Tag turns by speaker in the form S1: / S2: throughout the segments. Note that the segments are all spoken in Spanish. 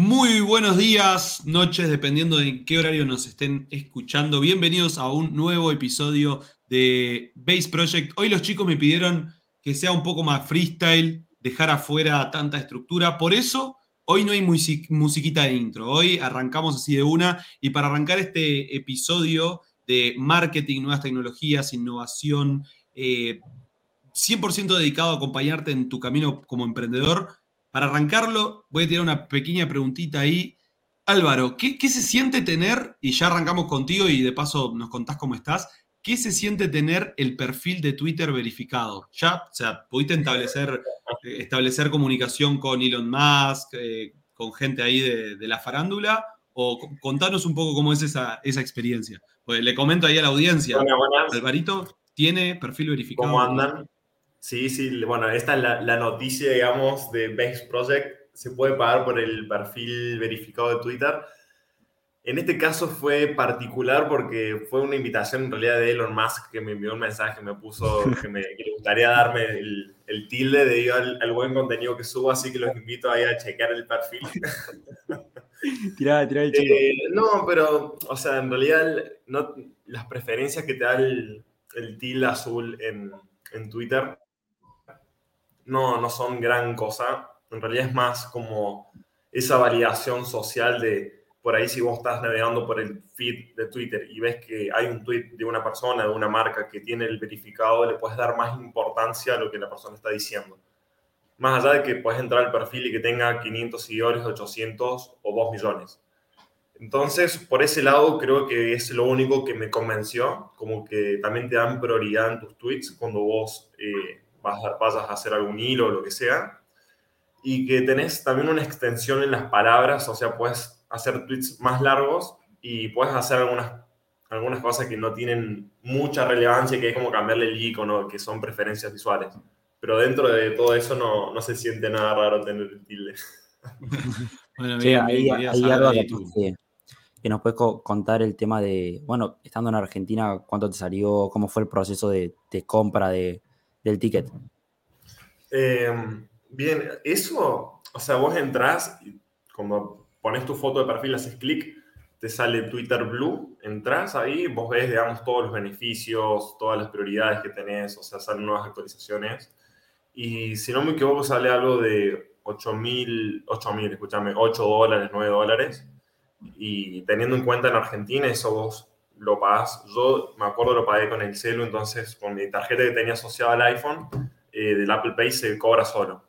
S1: Muy buenos días, noches, dependiendo de qué horario nos estén escuchando. Bienvenidos a un nuevo episodio de Base Project. Hoy los chicos me pidieron que sea un poco más freestyle, dejar afuera tanta estructura. Por eso, hoy no hay musiquita de intro. Hoy arrancamos así de una. Y para arrancar este episodio de marketing, nuevas tecnologías, innovación, 100% eh, dedicado a acompañarte en tu camino como emprendedor, para arrancarlo, voy a tirar una pequeña preguntita ahí. Álvaro, ¿qué, se siente tener, y ya arrancamos contigo y de paso nos contás cómo estás, ¿qué se siente tener el perfil de Twitter verificado? Ya, o sea, ¿pudiste establecer, eh, establecer comunicación con Elon Musk, eh, con gente ahí de, la farándula? O contanos un poco cómo es esa, esa experiencia. Pues le comento ahí a la audiencia. Alvarito tiene perfil verificado.
S2: ¿Cómo andan? Sí, sí, bueno, esta es la, noticia, digamos, de Banks Project. Se puede pagar por el perfil verificado de Twitter. En este caso fue particular porque fue una invitación en realidad de Elon Musk que me envió un mensaje, me puso que, me, le gustaría darme el, tilde de al, al, buen contenido que subo, así que los invito ahí a chequear el perfil.
S1: tirá, tirá el chico.
S2: Eh, no, pero, o sea, en realidad no, las preferencias que te da el, el tilde azul en, en Twitter no, no son gran cosa. En realidad es más como esa validación social de, por ahí si vos estás navegando por el feed de Twitter y ves que hay un tweet de una persona, de una marca que tiene el verificado, le puedes dar más importancia a lo que la persona está diciendo. Más allá de que puedes entrar al perfil y que tenga 500 seguidores, 800 o 2 millones. Entonces, por ese lado, creo que es lo único que me convenció, como que también te dan prioridad en tus tweets cuando vos eh, vas a, vayas a hacer algún hilo o lo que sea, y que tenés también una extensión en las palabras, o sea, puedes hacer tweets más largos y puedes hacer algunas, algunas cosas que no tienen mucha relevancia, que es como cambiarle el icono, que son preferencias visuales. Pero dentro de todo eso no, no se siente nada raro tener el tilde.
S3: bueno, sí, ahí, algo que, que, nos puedes contar el tema de, bueno, estando en Argentina, ¿cuánto te salió? ¿Cómo fue el proceso de, de compra de, del ticket?
S2: Em, bien, eso, o sea, vos entras y como pones tu foto de perfil, haces clic, te sale Twitter Blue, entras ahí, vos ves, digamos, todos los beneficios, todas las prioridades que tenés, o sea, salen nuevas actualizaciones. Y si no me equivoco, sale algo de 8 mil, 8 mil, escúchame, 8 dólares, 9 dólares. Y teniendo en cuenta en Argentina, eso vos lo pagas. Yo me acuerdo lo pagué con el celu, entonces con mi tarjeta que tenía asociada al iPhone, eh, del Apple Pay se cobra solo.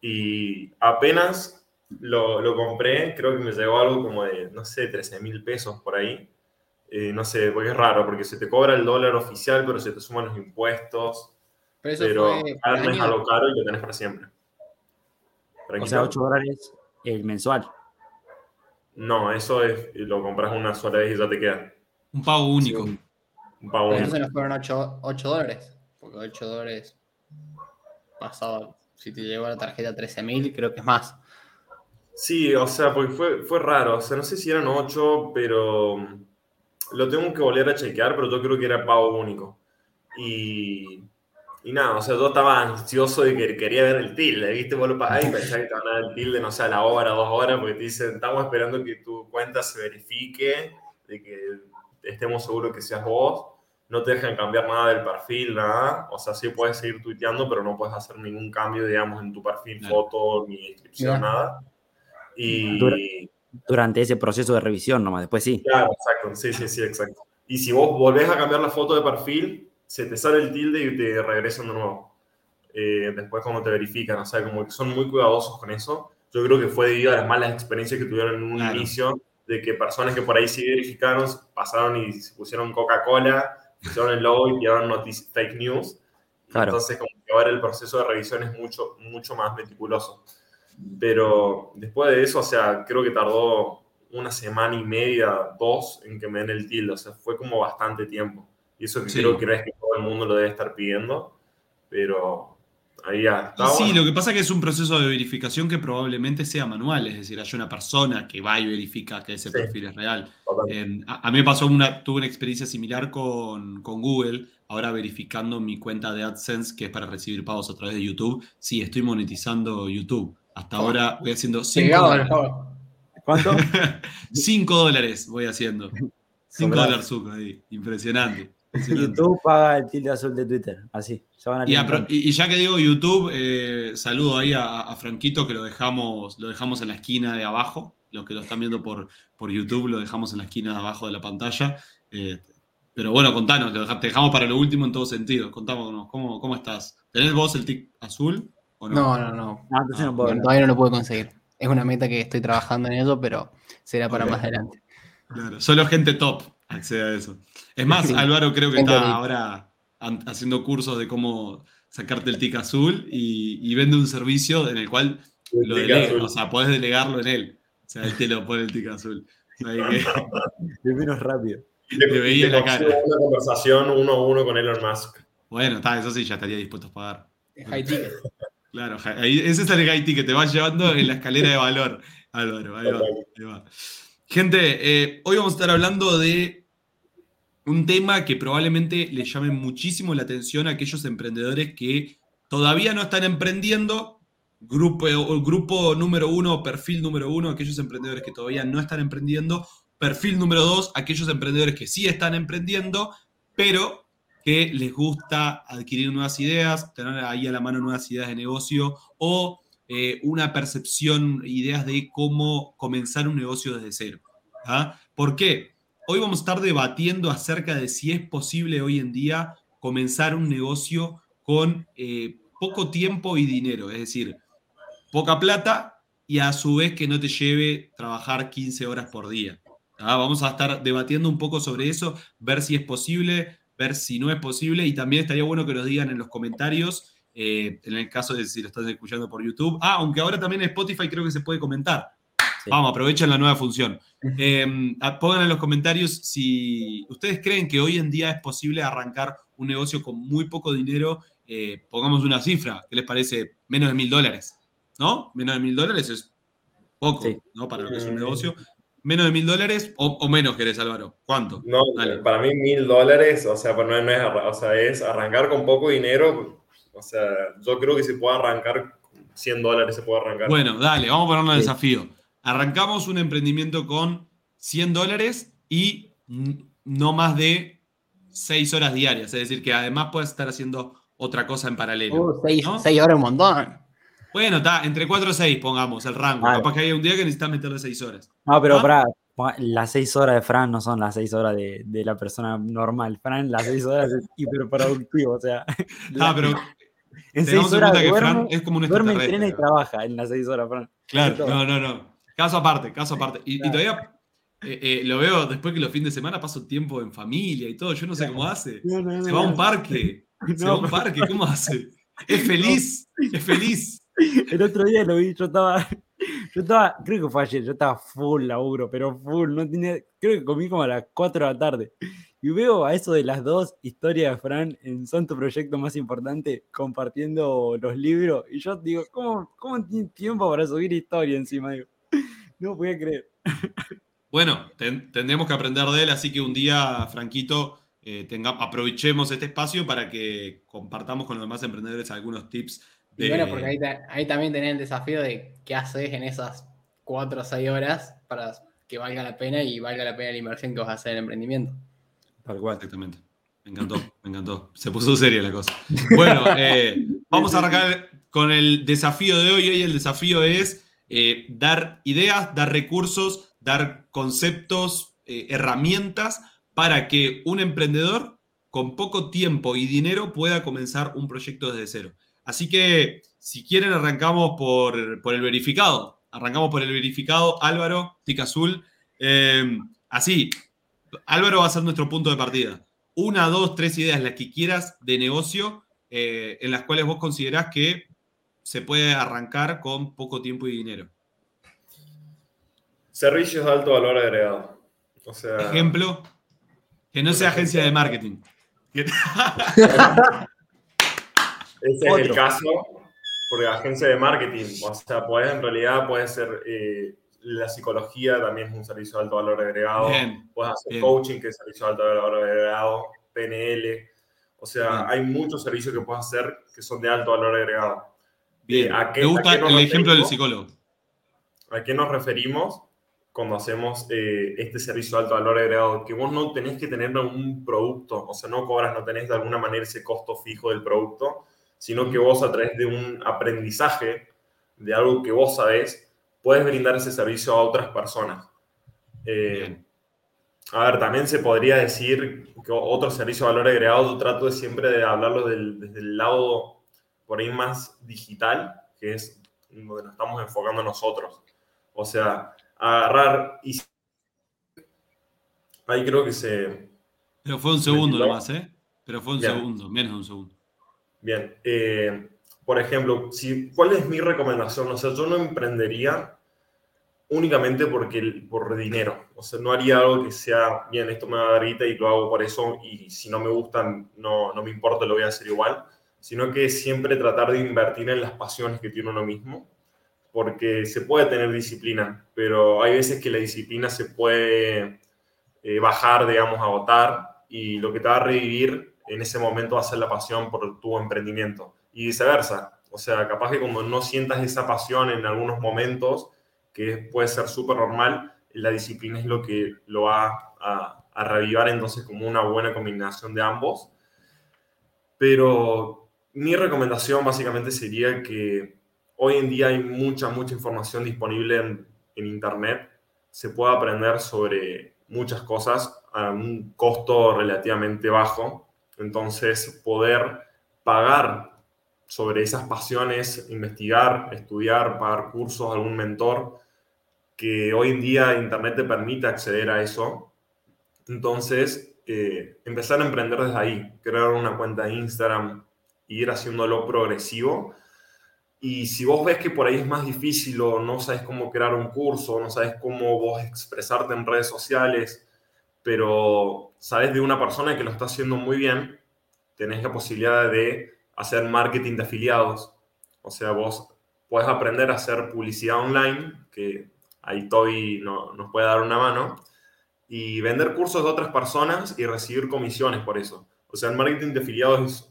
S2: Y apenas lo, lo, compré, creo que me llegó algo como de, no sé, 13 mil pesos por ahí. Eh, no sé, porque es raro, porque se te cobra el dólar oficial, pero se te suman los impuestos. Pero, eso pero fue es algo caro y lo tenés para siempre.
S3: o sea, 8 dólares el mensual.
S2: No, eso es, lo compras una sola vez y ya te queda.
S1: Un pago único.
S4: un pago único. nos fueron 8, dólares. Porque 8 dólares pasado, si te llegó la tarjeta 13.000, creo que es más.
S2: Sí, o sea, porque fue, fue raro. O sea, no sé si eran 8, pero lo tengo que volver a chequear, pero yo creo que era pago único. Y, y nada, o sea, yo estaba ansioso de que quería ver el tilde, ¿viste? Vos lo pagás y pensás que te van a dar el tilde, no sé, a la hora, dos horas, porque te dicen, estamos esperando que tu cuenta se verifique, de que estemos seguros que seas vos. No te dejan cambiar nada del perfil, nada. O sea, sí puedes seguir tuiteando, pero no puedes hacer ningún cambio, digamos, en tu perfil, foto, ni inscripción, nada. Y...
S3: Durante ese proceso de revisión nomás, después sí.
S2: Claro, exacto. Sí, sí, sí, exacto. Y si vos volvés a cambiar la foto de perfil, se te sale el tilde y te regresan de nuevo. Eh, después cuando te verifican, o sea, como que son muy cuidadosos con eso. Yo creo que fue debido a las malas experiencias que tuvieron en un inicio de que personas que por ahí sí verificaron pasaron y se pusieron Coca-Cola, pusieron el logo y tiraron noticias fake news. Entonces, como que ahora el proceso de revisión es mucho, mucho más meticuloso. Pero después de eso, o sea, creo que tardó una semana y media, dos, en que me den el tilde. O sea, fue como bastante tiempo. Y eso que creo que es que todo el mundo lo debe estar pidiendo. Pero
S1: Sí, lo que pasa es que es un proceso de verificación que probablemente sea manual, es decir, hay una persona que va y verifica que ese perfil es real. Eh, a, mí me pasó una, tuve una experiencia similar con, Google, ahora verificando mi cuenta de AdSense, que es para recibir pagos a través de YouTube. Sí, estoy monetizando YouTube. Hasta ahora voy haciendo 5 dólares.
S3: ¿Cuánto?
S1: 5 dólares voy haciendo. 5 dólares suco ahí. Impresionante.
S3: YouTube paga el tilde azul de Twitter. Así.
S1: y, ya que digo YouTube, eh, saludo ahí a, Franquito que lo dejamos, lo dejamos en la esquina de abajo. Los que lo están viendo por, por YouTube lo dejamos en la esquina de abajo de la pantalla. Eh, pero bueno, contanos, te dejamos para lo último en todo sentido. Contámonos, ¿cómo, cómo estás? ¿Tenés vos el tic azul?
S4: ¿o no? no, no, no. Ah, todavía no lo puedo conseguir. Es una meta que estoy trabajando en eso, pero será para más adelante.
S1: Claro, solo gente top accede a eso. Es más, Álvaro creo que está ahora haciendo cursos de cómo sacarte el tic azul y, vende un servicio en el cual lo delega, o sea, podés delegarlo en él. O sea, él te lo pone el tic azul. O
S3: es menos rápido.
S2: Le, veía la cara. Una conversación uno a uno con Elon Musk.
S1: Bueno, está, eso sí, ya estaría dispuesto a pagar. High ticket. Claro, ese es el high ticket, te vas llevando en la escalera de valor, Álvaro. Ahí va, Gente, eh, hoy vamos a estar hablando de un tema que probablemente le llame muchísimo la atención a aquellos emprendedores que todavía no están emprendiendo. Grupo, grupo número uno, perfil número uno, aquellos emprendedores que todavía no están emprendiendo. Perfil número dos, aquellos emprendedores que sí están emprendiendo, pero que les gusta adquirir nuevas ideas, tener ahí a la mano nuevas ideas de negocio o eh, una percepción, ideas de cómo comenzar un negocio desde cero. ¿ah? ¿Por qué? Hoy vamos a estar debatiendo acerca de si es posible hoy en día comenzar un negocio con eh, poco tiempo y dinero, es decir, poca plata y a su vez que no te lleve trabajar 15 horas por día. ¿ah? Vamos a estar debatiendo un poco sobre eso, ver si es posible, ver si no es posible y también estaría bueno que nos digan en los comentarios, eh, en el caso de si lo estás escuchando por YouTube. Ah, aunque ahora también en Spotify creo que se puede comentar. Vamos, aprovechen la nueva función. Em, pongan en los comentarios si ustedes creen que hoy en día es posible arrancar un negocio con muy poco dinero. Eh, pongamos una cifra, ¿qué les parece? Menos de mil dólares, ¿no? Menos de mil dólares es poco, ¿no? Para lo que es un negocio. ¿Menos de mil dólares o, menos querés, Álvaro? ¿Cuánto?
S2: No, para mí mil dólares, o sea, pues no, es, o sea, es arrancar con poco dinero. O sea, yo creo que se puede arrancar 100 dólares, se puede arrancar.
S1: Bueno, dale, vamos a ponernos el desafío. Arrancamos un emprendimiento con 100 dólares y no más de 6 horas diarias. Es decir, que además puedes estar haciendo otra cosa en paralelo.
S4: 6 uh, horas un montón.
S1: Bueno, está, entre 4 o 6 pongamos el rango. Capaz que hay un día que necesitas meterle 6 horas.
S3: No, pero para, las 6 horas de Fran no son las 6 horas de, de, la persona normal. Fran, las 6 horas es hiperproductivo. O sea,
S1: ah, pero en 6 horas que Fran es como un
S3: Duerme, entrena y trabaja en las 6 horas, Fran.
S1: Claro, no, no, no. Caso aparte, caso aparte. Y, todavía eh, eh, lo veo después que los fines de semana paso tiempo en familia y todo. Yo no sé cómo hace. se va a un parque. Se va a un parque. ¿Cómo hace? Es feliz. Es feliz.
S3: El otro día lo vi, yo estaba, yo estaba, creo que fue ayer, yo estaba full laburo, pero full, no tenía, creo que comí como a las 4 de la tarde. Y veo a eso de las dos historias de Fran en Son tu proyecto más importante, compartiendo los libros. Y yo digo, ¿cómo, cómo tiene tiempo para subir historia encima? Digo, no voy a creer.
S1: Bueno, tendremos que aprender de él, así que un día, Franquito, eh, aprovechemos este espacio para que compartamos con los demás emprendedores algunos tips
S4: y bueno, porque ahí, también tenés el desafío de qué haces en esas cuatro o seis horas para que valga la pena y valga la pena la inversión que vas a hacer en el emprendimiento.
S1: Tal cual. Exactamente. Me encantó, me encantó. Se puso seria la cosa. Bueno, eh, vamos a arrancar con el desafío de hoy. Hoy el desafío es eh, dar ideas, dar recursos, dar conceptos, eh, herramientas para que un emprendedor con poco tiempo y dinero pueda comenzar un proyecto desde cero. Así que, si quieren, arrancamos por, el verificado. Arrancamos por el verificado. Álvaro, tic azul. Eh, así, Álvaro va a ser nuestro punto de partida. Una, dos, tres ideas, las que quieras, de negocio, eh, en las cuales vos considerás que se puede arrancar con poco tiempo y dinero.
S2: Servicios de alto valor agregado. O sea,
S1: Ejemplo, que no sea agencia de marketing.
S2: Ese es el caso, porque agencia de marketing, o sea, puede, en realidad puede ser eh, la psicología, también es un servicio de alto valor agregado. puedes hacer coaching, que es servicio de alto valor agregado, PNL. O sea, hay muchos servicios que puedes hacer que son de alto valor agregado.
S1: Bien. ¿A qué, Me gusta el ejemplo del psicólogo.
S2: ¿A qué nos referimos? cuando hacemos eh, este servicio de alto valor agregado, que vos no tenés que tener un producto, o sea, no cobras, no tenés de alguna manera ese costo fijo del producto, sino que vos a través de un aprendizaje de algo que vos sabés, puedes brindar ese servicio a otras personas. Eh, a ver, también se podría decir que otro servicio de valor agregado, yo trato de siempre de hablarlo desde el lado por ahí más digital, que es donde nos estamos enfocando nosotros. O sea, agarrar y... Ahí creo que se...
S1: Pero fue un segundo nomás, ¿eh? Pero fue un segundo, menos de un segundo.
S2: Bien. Eh, por ejemplo, si, ¿cuál es mi recomendación? O sea, yo no emprendería únicamente porque, por dinero. O sea, no haría algo que sea, bien, esto me va a dar guita y lo hago por eso, y si no me gustan, no, no me importa, lo voy a hacer igual, sino que siempre tratar de invertir en las pasiones que tiene uno mismo, porque se puede tener disciplina, pero hay veces que la disciplina se puede eh, bajar, digamos, agotar, y lo que te va a revivir en ese momento va a ser la pasión por tu emprendimiento, y viceversa. O sea, capaz que cuando no sientas esa pasión en algunos momentos, que puede ser súper normal, la disciplina es lo que lo va a, a revivar entonces como una buena combinación de ambos. Pero mi recomendación básicamente sería que hoy en día hay mucha, mucha información disponible en, Internet. Se puede aprender sobre muchas cosas a un costo relativamente bajo. Entonces, poder pagar sobre esas pasiones, investigar, estudiar, pagar cursos, algún mentor, que hoy en día Internet te permite acceder a eso. Entonces, eh, empezar a emprender desde ahí, crear una cuenta de Instagram, ir haciéndolo progresivo. Y si vos ves que por ahí es más difícil o no sabes cómo crear un curso, no sabes cómo vos expresarte en redes sociales, pero sabes de una persona que lo está haciendo muy bien, tenés la posibilidad de hacer marketing de afiliados. O sea, vos puedes aprender a hacer publicidad online, que ahí Toby no, nos puede dar una mano, y vender cursos de otras personas y recibir comisiones por eso. O sea, el marketing de afiliados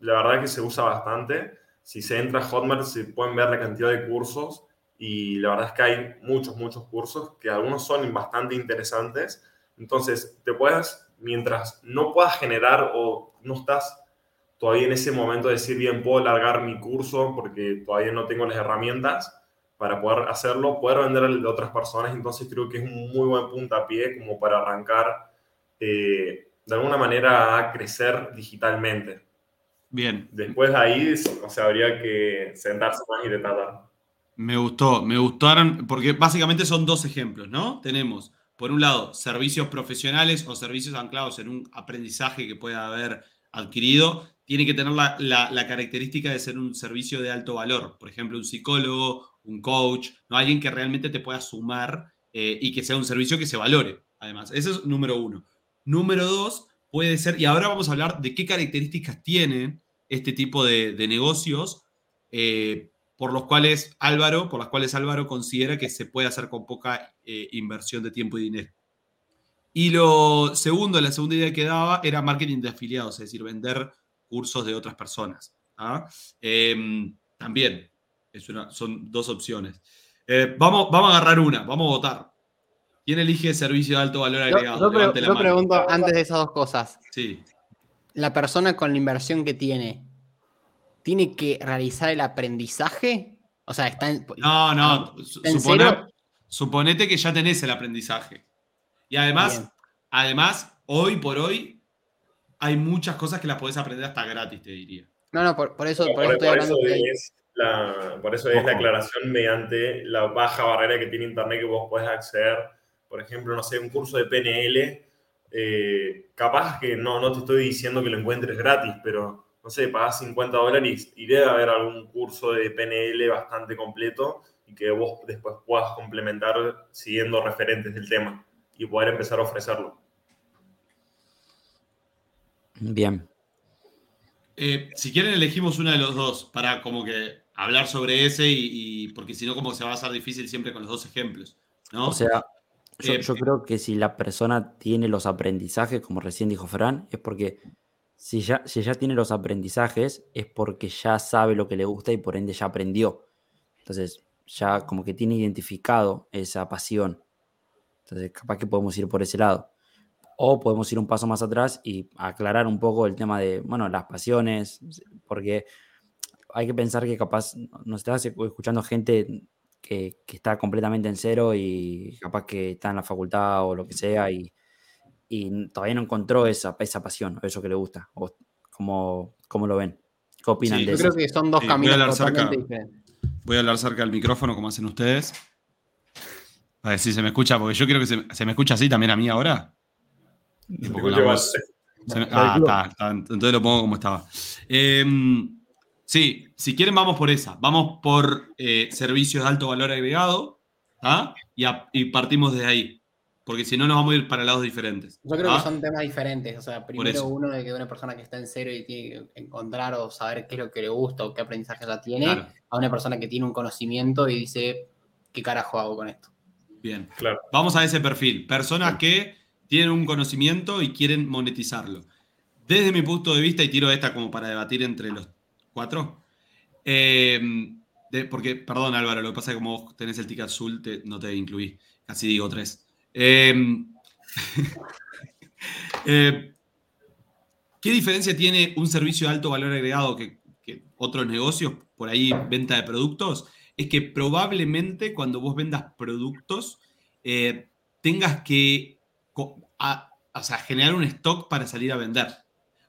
S2: la verdad que se usa bastante. Si se entra a Hotmart se pueden ver la cantidad de cursos y la verdad es que hay muchos, muchos cursos que algunos son bastante interesantes. Entonces, te puedes, mientras no puedas generar o no estás todavía en ese momento de decir, bien, puedo largar mi curso porque todavía no tengo las herramientas, para poder hacerlo, poder venderle de otras personas. Entonces creo que es un muy buen puntapié como para arrancar eh, de alguna manera a crecer digitalmente.
S1: Bien.
S2: Después de ahí, o sea, habría que sentarse más y tratar.
S1: Me gustó, me gustaron, porque básicamente son dos ejemplos, ¿no? Tenemos, por un lado, servicios profesionales o servicios anclados en un aprendizaje que pueda haber adquirido. Tiene que tener la, la característica de ser un servicio de alto valor. Por ejemplo, un psicólogo un coach, ¿no? alguien que realmente te pueda sumar eh, y que sea un servicio que se valore, además. Ese es número uno. Número dos, puede ser, y ahora vamos a hablar de qué características tienen este tipo de, negocios eh, por los cuales Álvaro, por las cuales Álvaro considera que se puede hacer con poca eh, inversión de tiempo y dinero. Y lo segundo, la segunda idea que daba era marketing de afiliados, es decir, vender cursos de otras personas. ¿ah? Em, también son dos opciones. Eh, vamos, vamos a agarrar una, vamos a votar. ¿Quién elige servicio de alto valor agregado?
S4: Yo, pregunto antes de esas dos cosas.
S1: Sí.
S4: La persona con la inversión que tiene, ¿tiene que realizar el aprendizaje? O sea, está en.
S1: No, no. suponete que ya tenés el aprendizaje. Y además, además, hoy por hoy, hay muchas cosas que las podés aprender hasta gratis, te diría.
S4: No, no, por, eso, por, eso estoy hablando
S2: por eso es la aclaración mediante la baja barrera que tiene Internet que vos podés acceder, por ejemplo, no sé, un curso de PNL, eh, capaz que no, no te estoy diciendo que lo encuentres gratis, pero no sé, pagás 50 dólares y debe haber algún curso de PNL bastante completo y que vos después puedas complementar siguiendo referentes del tema y poder empezar a ofrecerlo.
S3: Bien.
S1: Eh, si quieren elegimos una de los dos para como que hablar sobre ese y, porque si no como se va a hacer difícil siempre con los dos ejemplos. ¿no?
S3: O sea, yo, eh, creo que si la persona tiene los aprendizajes, como recién dijo Fran, es porque si ya, si ya tiene los aprendizajes, es porque ya sabe lo que le gusta y por ende ya aprendió. Entonces, ya como que tiene identificado esa pasión. Entonces, capaz que podemos ir por ese lado. O podemos ir un paso más atrás y aclarar un poco el tema de, bueno, las pasiones, porque hay que pensar que capaz nos estás escuchando gente que, está completamente en cero y capaz que está en la facultad o lo que sea y, todavía no encontró esa, esa pasión o eso que le gusta. O cómo, lo ven. ¿Qué opinan de
S4: yo
S3: eso?
S4: Yo creo que son dos caminos totalmente diferentes.
S1: Voy a hablar cerca del micrófono como hacen ustedes. A ver si se me escucha, porque yo quiero que se, me escucha así también a mí ahora. ah, está, está, entonces lo pongo como estaba. Em, sí, si quieren vamos por esa. Vamos por eh, servicios de alto valor agregado y, partimos de ahí. Porque si no nos vamos a ir para lados diferentes.
S4: Yo creo que son temas diferentes. O sea, primero uno de que una persona que está en cero y tiene que encontrar o saber qué es lo que le gusta o qué aprendizaje ya tiene, a una persona que tiene un conocimiento y dice, ¿qué carajo hago con esto?
S1: Bien, claro. Vamos a ese perfil. Personas que tienen un conocimiento y quieren monetizarlo. Desde mi punto de vista, y tiro esta como para debatir entre los cuatro, eh, porque, perdón Álvaro, lo que pasa es que como vos tenés el ticket azul, no te incluí, casi digo tres. Eh, eh, ¿Qué diferencia tiene un servicio de alto valor agregado que, otros negocios, por ahí venta de productos? es que probablemente cuando vos vendas productos eh, tengas que generar un stock para salir a vender.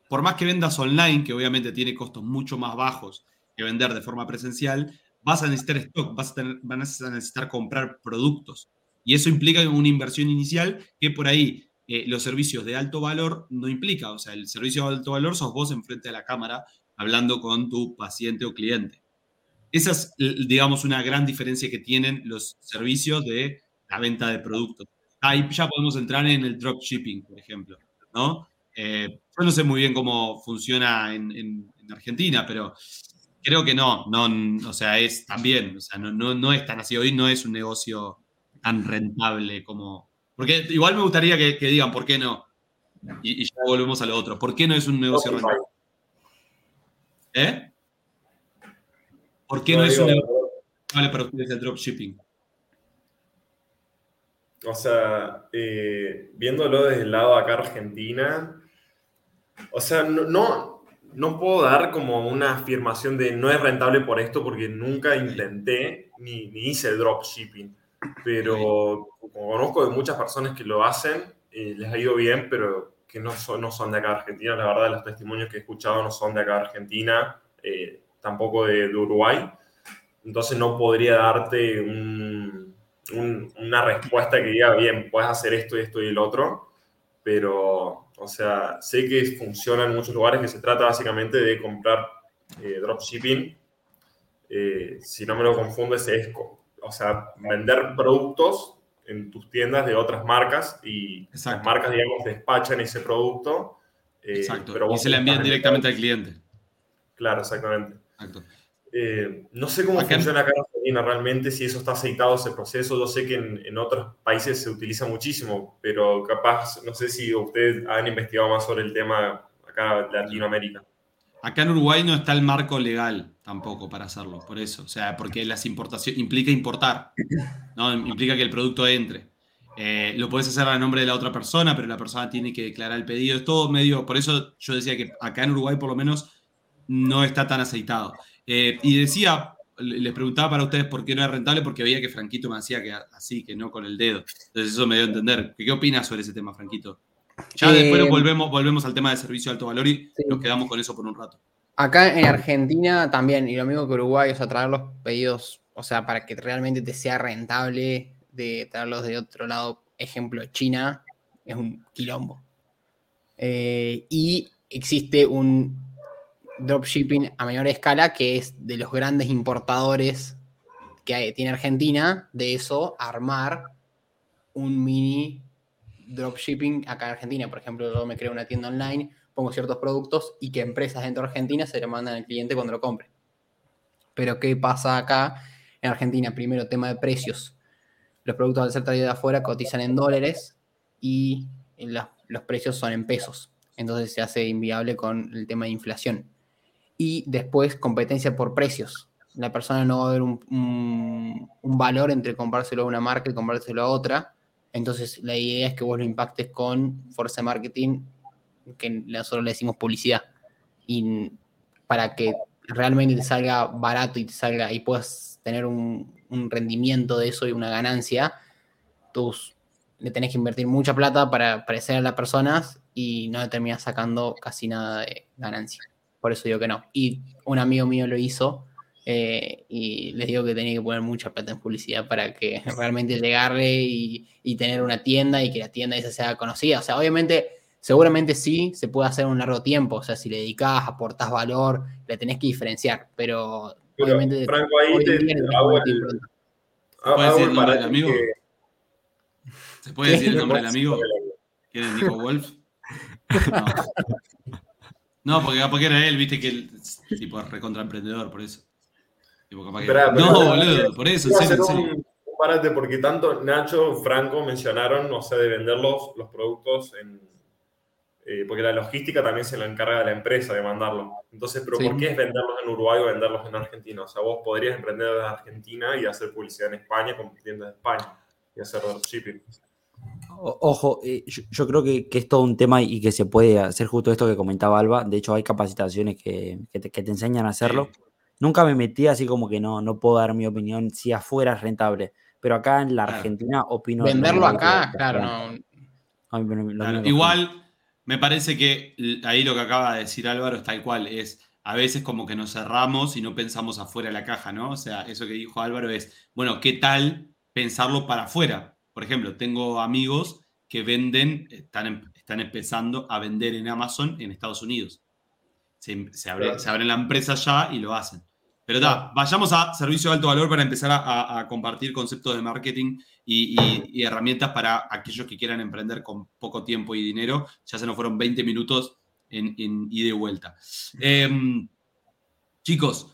S1: Por más que vendas online, que obviamente tiene costos mucho más bajos que vender de forma presencial, vas a necesitar stock, vas a, a necesitar comprar productos. Y eso implica una inversión inicial que por ahí eh, los servicios de alto valor no implica. O sea, el servicio de alto valor sos vos enfrente de la cámara hablando con tu paciente o cliente. Esa es, digamos, una gran diferencia que tienen los servicios de la venta de productos. Ahí ya podemos entrar en el dropshipping, por ejemplo, ¿no? Eh, yo no sé muy bien cómo funciona en, Argentina, pero creo que no, no, o sea, es también, o sea, no, no, es tan así. Hoy no es un negocio tan rentable como... Porque igual me gustaría que, digan, ¿por qué no? Y, y, ya volvemos a lo otro. ¿Por qué no es un negocio rentable? ¿Eh? ¿Por qué no, es un vale para ustedes el dropshipping?
S2: O sea, eh, viéndolo desde el lado acá Argentina, o sea, no, no, puedo dar como una afirmación de no es rentable por esto porque nunca intenté ni, ni hice dropshipping. Pero como conozco de muchas personas que lo hacen, eh, les ha ido bien, pero que no son, no son de acá Argentina. La verdad, los testimonios que he escuchado no son de acá Argentina. Eh, tampoco de, Uruguay. Entonces no podría darte una respuesta que diga, bien, puedes hacer esto y esto y el otro, pero, o sea, sé que funciona en muchos lugares que se trata básicamente de comprar eh, dropshipping. Eh, si no me lo confundo, es, o sea, vender productos en tus tiendas de otras marcas y las marcas, digamos, despachan ese producto.
S1: Eh, Exacto. y se le envían directamente al cliente.
S2: Claro, exactamente. Eh, no sé cómo funciona acá en Argentina realmente, si eso está aceitado ese proceso. Yo sé que en, otros países se utiliza muchísimo, pero capaz, no sé si ustedes han investigado más sobre el tema acá en Latinoamérica.
S1: Acá en Uruguay no está el marco legal tampoco para hacerlo, por eso. O sea, porque las importaciones implica importar, ¿no? Implica que el producto entre. Eh, lo puedes hacer a nombre de la otra persona, pero la persona tiene que declarar el pedido. Es todo medio. Por eso yo decía que acá en Uruguay, por lo menos, no está tan aceitado. Eh, y decía, les preguntaba para ustedes por qué no es rentable, porque veía que Franquito me hacía que así, que no con el dedo. Entonces eso me dio a entender. ¿Qué, opinas sobre ese tema, Franquito? Ya después eh, volvemos, volvemos al tema de servicio de alto valor y nos quedamos con eso por un rato.
S4: Acá en Argentina también, y lo mismo que Uruguay, o sea, traer los pedidos, o sea, para que realmente te sea rentable de traerlos de otro lado, ejemplo, China, es un quilombo. Eh, y existe un dropshipping a mayor escala, que es de los grandes importadores que tiene Argentina, de eso armar un mini dropshipping acá en Argentina. Por ejemplo, yo me creo una tienda online, pongo ciertos productos y que empresas dentro de Argentina se le mandan al cliente cuando lo compre. Pero ¿qué pasa acá en Argentina? Primero, tema de precios. Los productos al ser traídos de afuera cotizan en dólares y los precios son en pesos. Entonces se hace inviable con el tema de inflación y después competencia por precios. La persona no va a ver un, valor entre comprárselo a una marca y comprárselo a otra. Entonces la idea es que vos lo impactes con fuerza de marketing, que nosotros le decimos publicidad. Y para que realmente te salga barato y te salga y puedas tener un, rendimiento de eso y una ganancia, tú le tenés que invertir mucha plata para aparecer a las personas y no le terminas sacando casi nada de ganancia. Por eso digo que no. Y un amigo mío lo hizo eh, y les digo que tenía que poner mucha plata en publicidad para que realmente llegarle y, y, tener una tienda y que la tienda esa sea conocida. O sea, obviamente Seguramente sí, se puede hacer un largo tiempo, o sea, si le dedicas, aportás valor, le tenés que diferenciar, pero, obviamente...
S2: Franco, ahí te, hago el,
S1: ¿Puede decir el nombre del amigo? ¿Se puede decir el nombre del amigo? ¿Quién es Nico Wolf? No. Porque porque era él, viste que él tipo recontra emprendedor, por eso. Tipo, capaz que... no, boludo, por eso, en serio,
S2: Un, párate, porque tanto Nacho, Franco mencionaron, no sé, de vender los, los productos en, eh, porque la logística también se la encarga la empresa de mandarlo. Entonces, ¿pero por qué es venderlos en Uruguay o venderlos en Argentina? O sea, vos podrías emprender desde Argentina y hacer publicidad en España con tiendas de España y hacer shipping.
S3: Ojo, eh, yo, creo que, es todo un tema y que se puede hacer justo esto que comentaba Alba. De hecho, hay capacitaciones que, te, enseñan a hacerlo. Nunca me metí así como que no, no puedo dar mi opinión si afuera es rentable. Pero acá en la Argentina opino.
S4: Venderlo acá, claro,
S1: no. Igual me parece que ahí lo que acaba de decir Álvaro es tal cual, es a veces como que nos cerramos y no pensamos afuera de la caja, ¿no? O sea, eso que dijo Álvaro es, bueno, ¿qué tal pensarlo para afuera? Por ejemplo, tengo amigos que venden, están, em, están empezando a vender en Amazon en Estados Unidos. Se, se, abre, se abre la empresa ya y lo hacen. Pero da, vayamos a servicio de alto valor para empezar a, compartir conceptos de marketing y, herramientas para aquellos que quieran emprender con poco tiempo y dinero. Ya se nos fueron 20 minutos en, ida y vuelta. Em, chicos,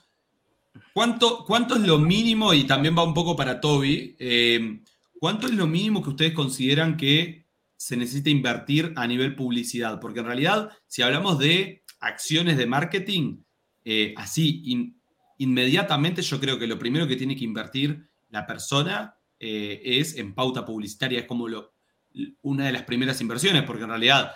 S1: ¿cuánto, ¿cuánto es lo mínimo? Y también va un poco para Toby. Em, ¿Cuánto es lo mínimo que ustedes consideran que se necesita invertir a nivel publicidad? Porque en realidad, si hablamos de acciones de marketing, eh, así, inmediatamente yo creo que lo primero que tiene que invertir la persona eh, es en pauta publicitaria, es como una de las primeras inversiones, porque en realidad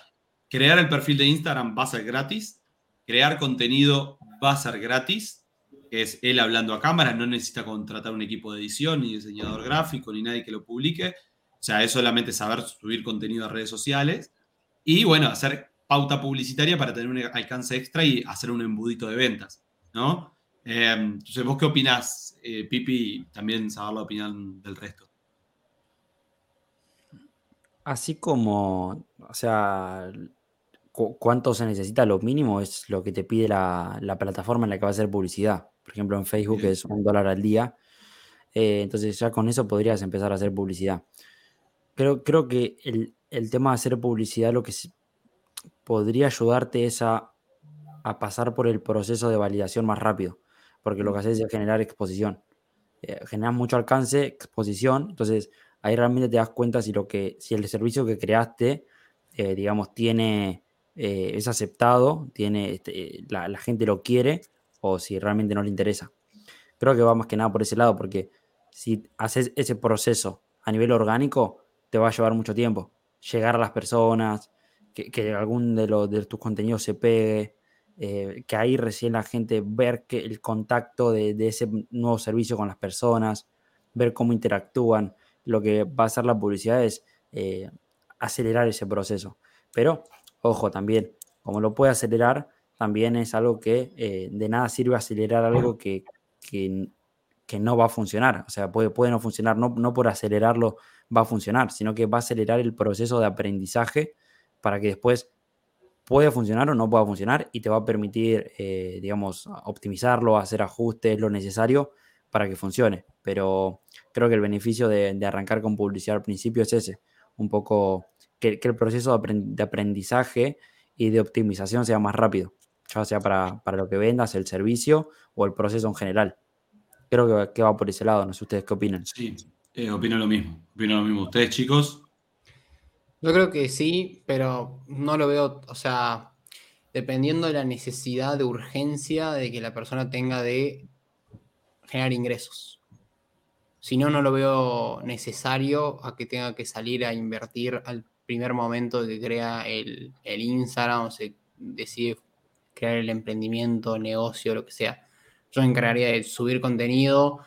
S1: crear el perfil de Instagram va a ser gratis, crear contenido va a ser gratis, es él hablando a cámara, no necesita contratar un equipo de edición, ni diseñador gráfico, ni nadie que lo publique, o sea, es solamente saber subir contenido a redes sociales y bueno, hacer pauta publicitaria para tener un alcance extra y hacer un embudito de ventas, ¿no? Em, entonces, ¿vos qué opinás, eh, Pipi? También saber la opinión del resto.
S3: Así como, o sea, cuánto se necesita, lo mínimo es lo que te pide la, plataforma en la que va a hacer publicidad. Por ejemplo, en Facebook es un dólar al día. Eh, entonces ya con eso podrías empezar a hacer publicidad. Creo, creo que el, el tema de hacer publicidad lo que podría ayudarte es a, a pasar por el proceso de validación más rápido porque lo que haces es generar exposición. Eh, generas mucho alcance, exposición, entonces ahí realmente te das cuenta si, lo que, si el servicio que creaste, eh, digamos, tiene, eh, es aceptado, tiene, este, la, gente lo quiere o si realmente no le interesa. Creo que va más que nada por ese lado, porque si haces ese proceso a nivel orgánico, te va a llevar mucho tiempo. Llegar a las personas, que, que algún de, los, de tus contenidos se pegue, eh, que ahí recién la gente ver que el contacto de, ese nuevo servicio con las personas, ver cómo interactúan. Lo que va a hacer la publicidad es eh, acelerar ese proceso. Pero, ojo, también, como lo puede acelerar, también es algo que eh, de nada sirve acelerar algo que, que, no va a funcionar. O sea, puede, puede no funcionar, no, no por acelerarlo va a funcionar, sino que va a acelerar el proceso de aprendizaje para que después puede funcionar o no pueda funcionar y te va a permitir, eh, digamos, optimizarlo, hacer ajustes, lo necesario para que funcione. Pero creo que el beneficio de, arrancar con publicidad al principio es ese, un poco que, el proceso de aprendizaje y de optimización sea más rápido, ya sea para, lo que vendas, el servicio o el proceso en general. Creo que, va por ese lado, no sé ustedes qué opinan.
S1: Sí, eh, opino lo mismo, opino lo mismo. ¿Ustedes chicos?
S4: Yo creo que sí, pero no lo veo, o sea, dependiendo de la necesidad de urgencia de que la persona tenga de generar ingresos. Si no, no lo veo necesario a que tenga que salir a invertir al primer momento que crea el, el Instagram o se decide crear el emprendimiento, negocio, lo que sea. Yo me encargaría de subir contenido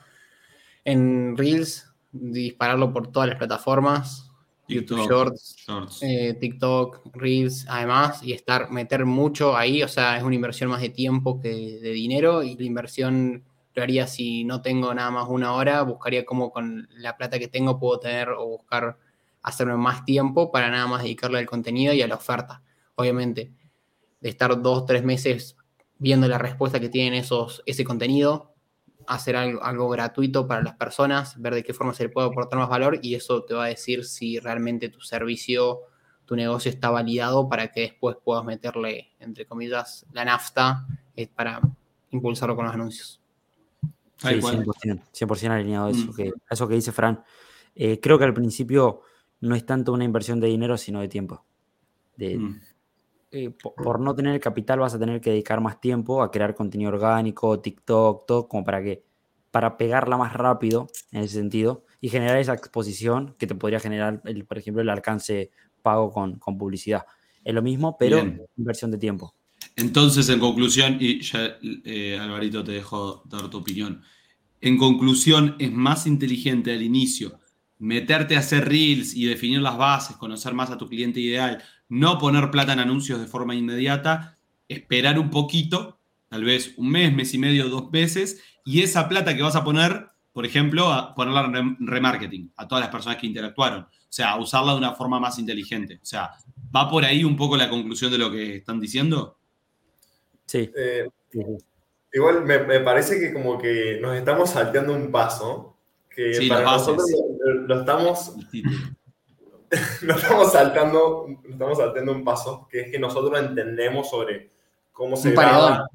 S4: en Reels, dispararlo por todas las plataformas, YouTube Shorts, eh, TikTok, Reels, además, y estar, meter mucho ahí, o sea, es una inversión más de tiempo que de dinero, y la inversión lo haría si no tengo nada más una hora, buscaría cómo con la plata que tengo puedo tener o buscar hacerme más tiempo para nada más dedicarle al contenido y a la oferta. Obviamente, de estar dos, tres meses viendo la respuesta que tienen esos, ese contenido, hacer algo, gratuito para las personas, ver de qué forma se le puede aportar más valor y eso te va a decir si realmente tu servicio, tu negocio está validado para que después puedas meterle, entre comillas, la nafta eh, para impulsarlo con los anuncios.
S3: Sí, 100%, alineado a eso, mm. que, eso que dice Fran. Eh, creo que al principio no es tanto una inversión de dinero, sino de tiempo. De, mm. Eh, por, no tener el capital vas a tener que dedicar más tiempo a crear contenido orgánico, TikTok, todo, como para que, para pegarla más rápido en ese sentido y generar esa exposición que te podría generar, el, por ejemplo, el alcance pago con, publicidad. Es lo mismo, pero inversión de tiempo.
S1: Entonces, en conclusión, y ya eh, Alvarito te dejo dar tu opinión, en conclusión, es más inteligente al inicio meterte a hacer reels y definir las bases, conocer más a tu cliente ideal, no poner plata en anuncios de forma inmediata, esperar un poquito, tal vez un mes, mes y medio, dos meses, y esa plata que vas a poner, por ejemplo, a ponerla en remarketing a todas las personas que interactuaron. O sea, usarla de una forma más inteligente. O sea, ¿va por ahí un poco la conclusión de lo que están diciendo?
S2: Sí. Eh, igual me, parece que como que nos estamos salteando un paso que para nosotros lo, estamos lo estamos saltando estamos saltando un paso que es que nosotros entendemos sobre cómo se graba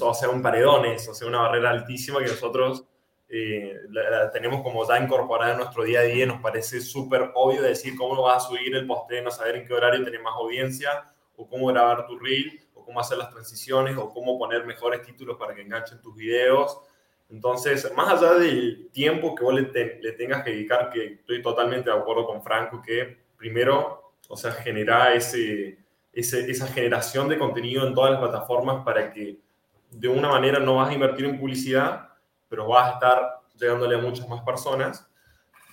S2: o sea un paredón o sea una barrera altísima que nosotros eh, la, tenemos como ya incorporada en nuestro día a día nos parece súper obvio decir cómo vas a subir el no saber en qué horario tener más audiencia o cómo grabar tu reel o cómo hacer las transiciones o cómo poner mejores títulos para que enganchen tus videos entonces, más allá del tiempo que vos le, tengas que dedicar, que estoy totalmente de acuerdo con Franco, que primero, o sea, genera ese, esa generación de contenido en todas las plataformas para que de una manera no vas a invertir en publicidad, pero vas a estar llegándole a muchas más personas.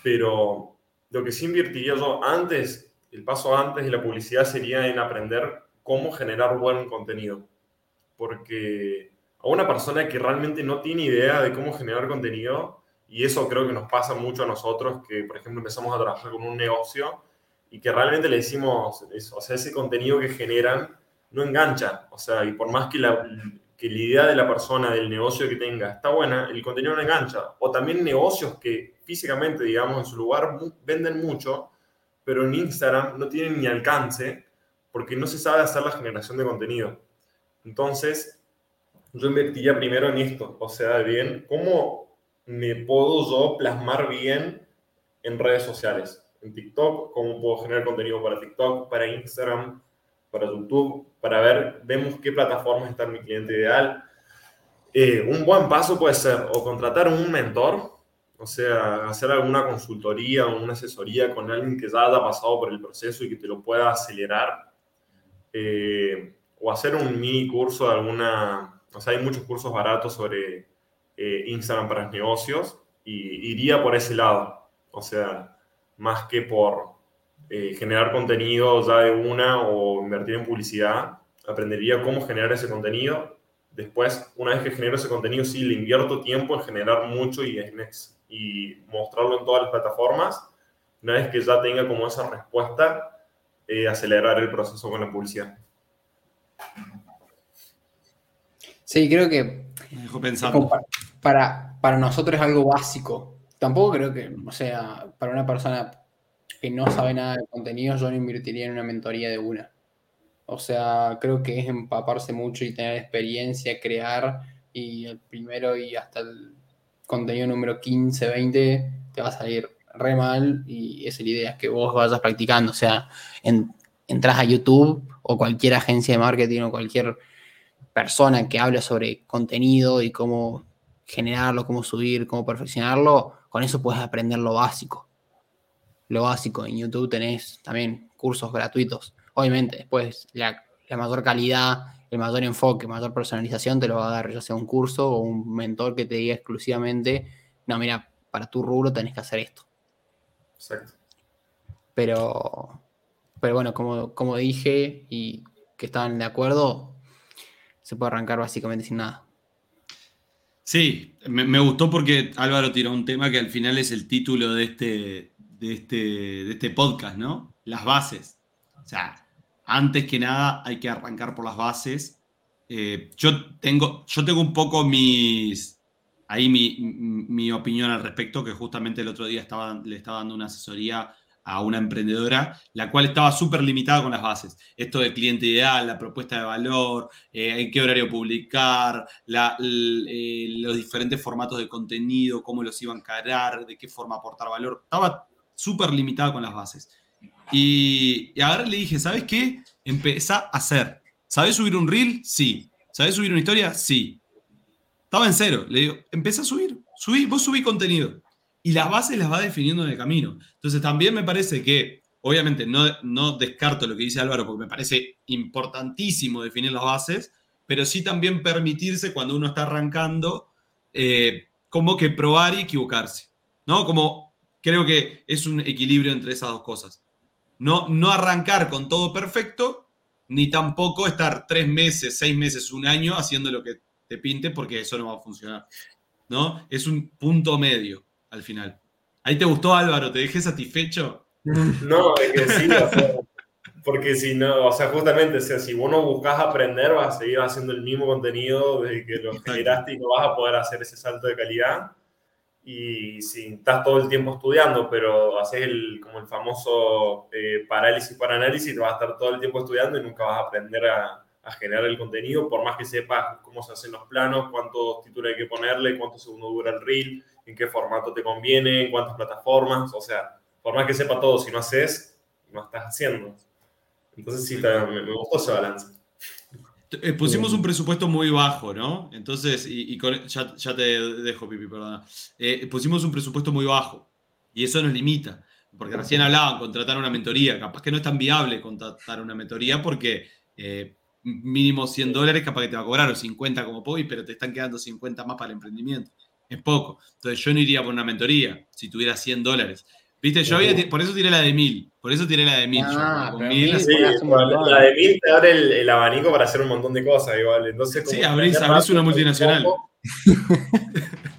S2: Pero lo que sí invertiría yo antes, el paso antes de la publicidad sería en aprender cómo generar buen contenido. Porque a una persona que realmente no tiene idea de cómo generar contenido, y eso creo que nos pasa mucho a nosotros, que por ejemplo empezamos a trabajar con un negocio y que realmente le decimos, o sea, ese contenido que generan no engancha, o sea, y por más que la, que la idea de la persona, del negocio que tenga, está buena, el contenido no engancha. O también negocios que físicamente, digamos, en su lugar venden mucho, pero en Instagram no tienen ni alcance porque no se sabe hacer la generación de contenido. Entonces, yo invertiría primero en esto, o sea, bien, ¿cómo me puedo yo plasmar bien en redes sociales? En TikTok, ¿cómo puedo generar contenido para TikTok, para Instagram, para YouTube, para ver, vemos qué plataformas está mi cliente ideal. Eh, un buen paso puede ser o contratar un mentor, o sea, hacer alguna consultoría o una asesoría con alguien que ya haya pasado por el proceso y que te lo pueda acelerar. Eh, o hacer un mini curso de alguna o sea, hay muchos cursos baratos sobre eh, Instagram para negocios y iría por ese lado. O sea, más que por eh, generar contenido ya de una o invertir en publicidad, aprendería cómo generar ese contenido. Después, una vez que genero ese contenido, sí, le invierto tiempo en generar mucho y, y mostrarlo en todas las plataformas. Una vez que ya tenga como esa respuesta, eh, acelerar el proceso con la publicidad.
S4: Sí, creo que. Para, para nosotros es algo básico. Tampoco creo que, o sea, para una persona que no sabe nada de contenido, yo no invertiría en una mentoría de una. O sea, creo que es empaparse mucho y tener experiencia, crear, y el primero y hasta el contenido número 15, 20 te va a salir re mal y esa es la idea, que vos vayas practicando. O sea, entras a YouTube o cualquier agencia de marketing o cualquier persona que habla sobre contenido y cómo generarlo, cómo subir, cómo perfeccionarlo, con eso puedes aprender lo básico. Lo básico. En YouTube tenés también cursos gratuitos. Obviamente, después la, la mayor calidad, el mayor enfoque, mayor personalización te lo va a dar ya sea un curso o un mentor que te diga exclusivamente, no, mira, para tu rubro tenés que hacer esto. Exacto. Pero, pero bueno, como, como dije y que estaban de acuerdo, se puede arrancar básicamente sin nada.
S1: Sí, me, gustó porque Álvaro tiró un tema que al final es el título de este, de este, de este podcast, ¿no? Las bases. O sea, antes que nada hay que arrancar por las bases. Eh, yo, tengo, yo tengo un poco mis, ahí mi, mi, opinión al respecto, que justamente el otro día estaba, le estaba dando una asesoría a una emprendedora, la cual estaba súper limitada con las bases. Esto de cliente ideal, la propuesta de valor, eh, en qué horario publicar, eh, los diferentes formatos de contenido, cómo los iban a encarar, de qué forma aportar valor. Estaba súper limitada con las bases. Y, y ahora le dije, ¿sabes qué? Empezá a hacer. ¿Sabes subir un reel? Sí. ¿Sabes subir una historia? Sí. Estaba en cero. Le digo, empieza a subir. Subí, vos subí contenido y las bases las va definiendo en el camino. Entonces también me parece que, obviamente, no, no descarto lo que dice Álvaro porque me parece importantísimo definir las bases, pero sí también permitirse cuando uno está arrancando, eh, como que probar y equivocarse, ¿no? Como creo que es un equilibrio entre esas dos cosas. No, no arrancar con todo perfecto, ni tampoco estar tres meses, seis meses, un año haciendo lo que te pinte, porque eso no va a funcionar, ¿no? Es un punto medio al final. ¿Ahí te gustó Álvaro? ¿Te dejé satisfecho?
S2: No, es que sí, porque si no, o sea, justamente, si vos no buscas aprender, vas a seguir haciendo el mismo contenido desde que lo generaste y no vas a poder hacer ese salto de calidad. Y si estás todo el tiempo estudiando, pero haces el, como el famoso eh, parálisis para análisis, te vas a estar todo el tiempo estudiando y nunca vas a aprender a, a generar el contenido, por más que sepas cómo se hacen los planos, cuántos títulos hay que ponerle, cuántos segundos dura el reel, en qué formato te conviene, en cuántas plataformas, o sea, por más que sepa todo, si no haces, no estás haciendo. Entonces sí, me, gustó ese balance.
S1: Eh, pusimos un presupuesto muy bajo, ¿no? Entonces, y, ya, te dejo, Pipi, perdona. Eh, pusimos un presupuesto muy bajo y eso nos limita, porque recién hablaban, contratar una mentoría, capaz que no es tan viable contratar una mentoría porque eh, mínimo 100 dólares capaz que te va a cobrar o 50 como POI, pero te están quedando 50 más para el emprendimiento es poco. Entonces yo no iría por una mentoría si tuviera 100 dólares. Viste, yo había, por eso tiré la de 1000. Por eso tiré la de 1000. Ah,
S2: la de 1000 te abre el, abanico para hacer un montón de cosas igual. Entonces,
S1: sí, abrís, una multinacional.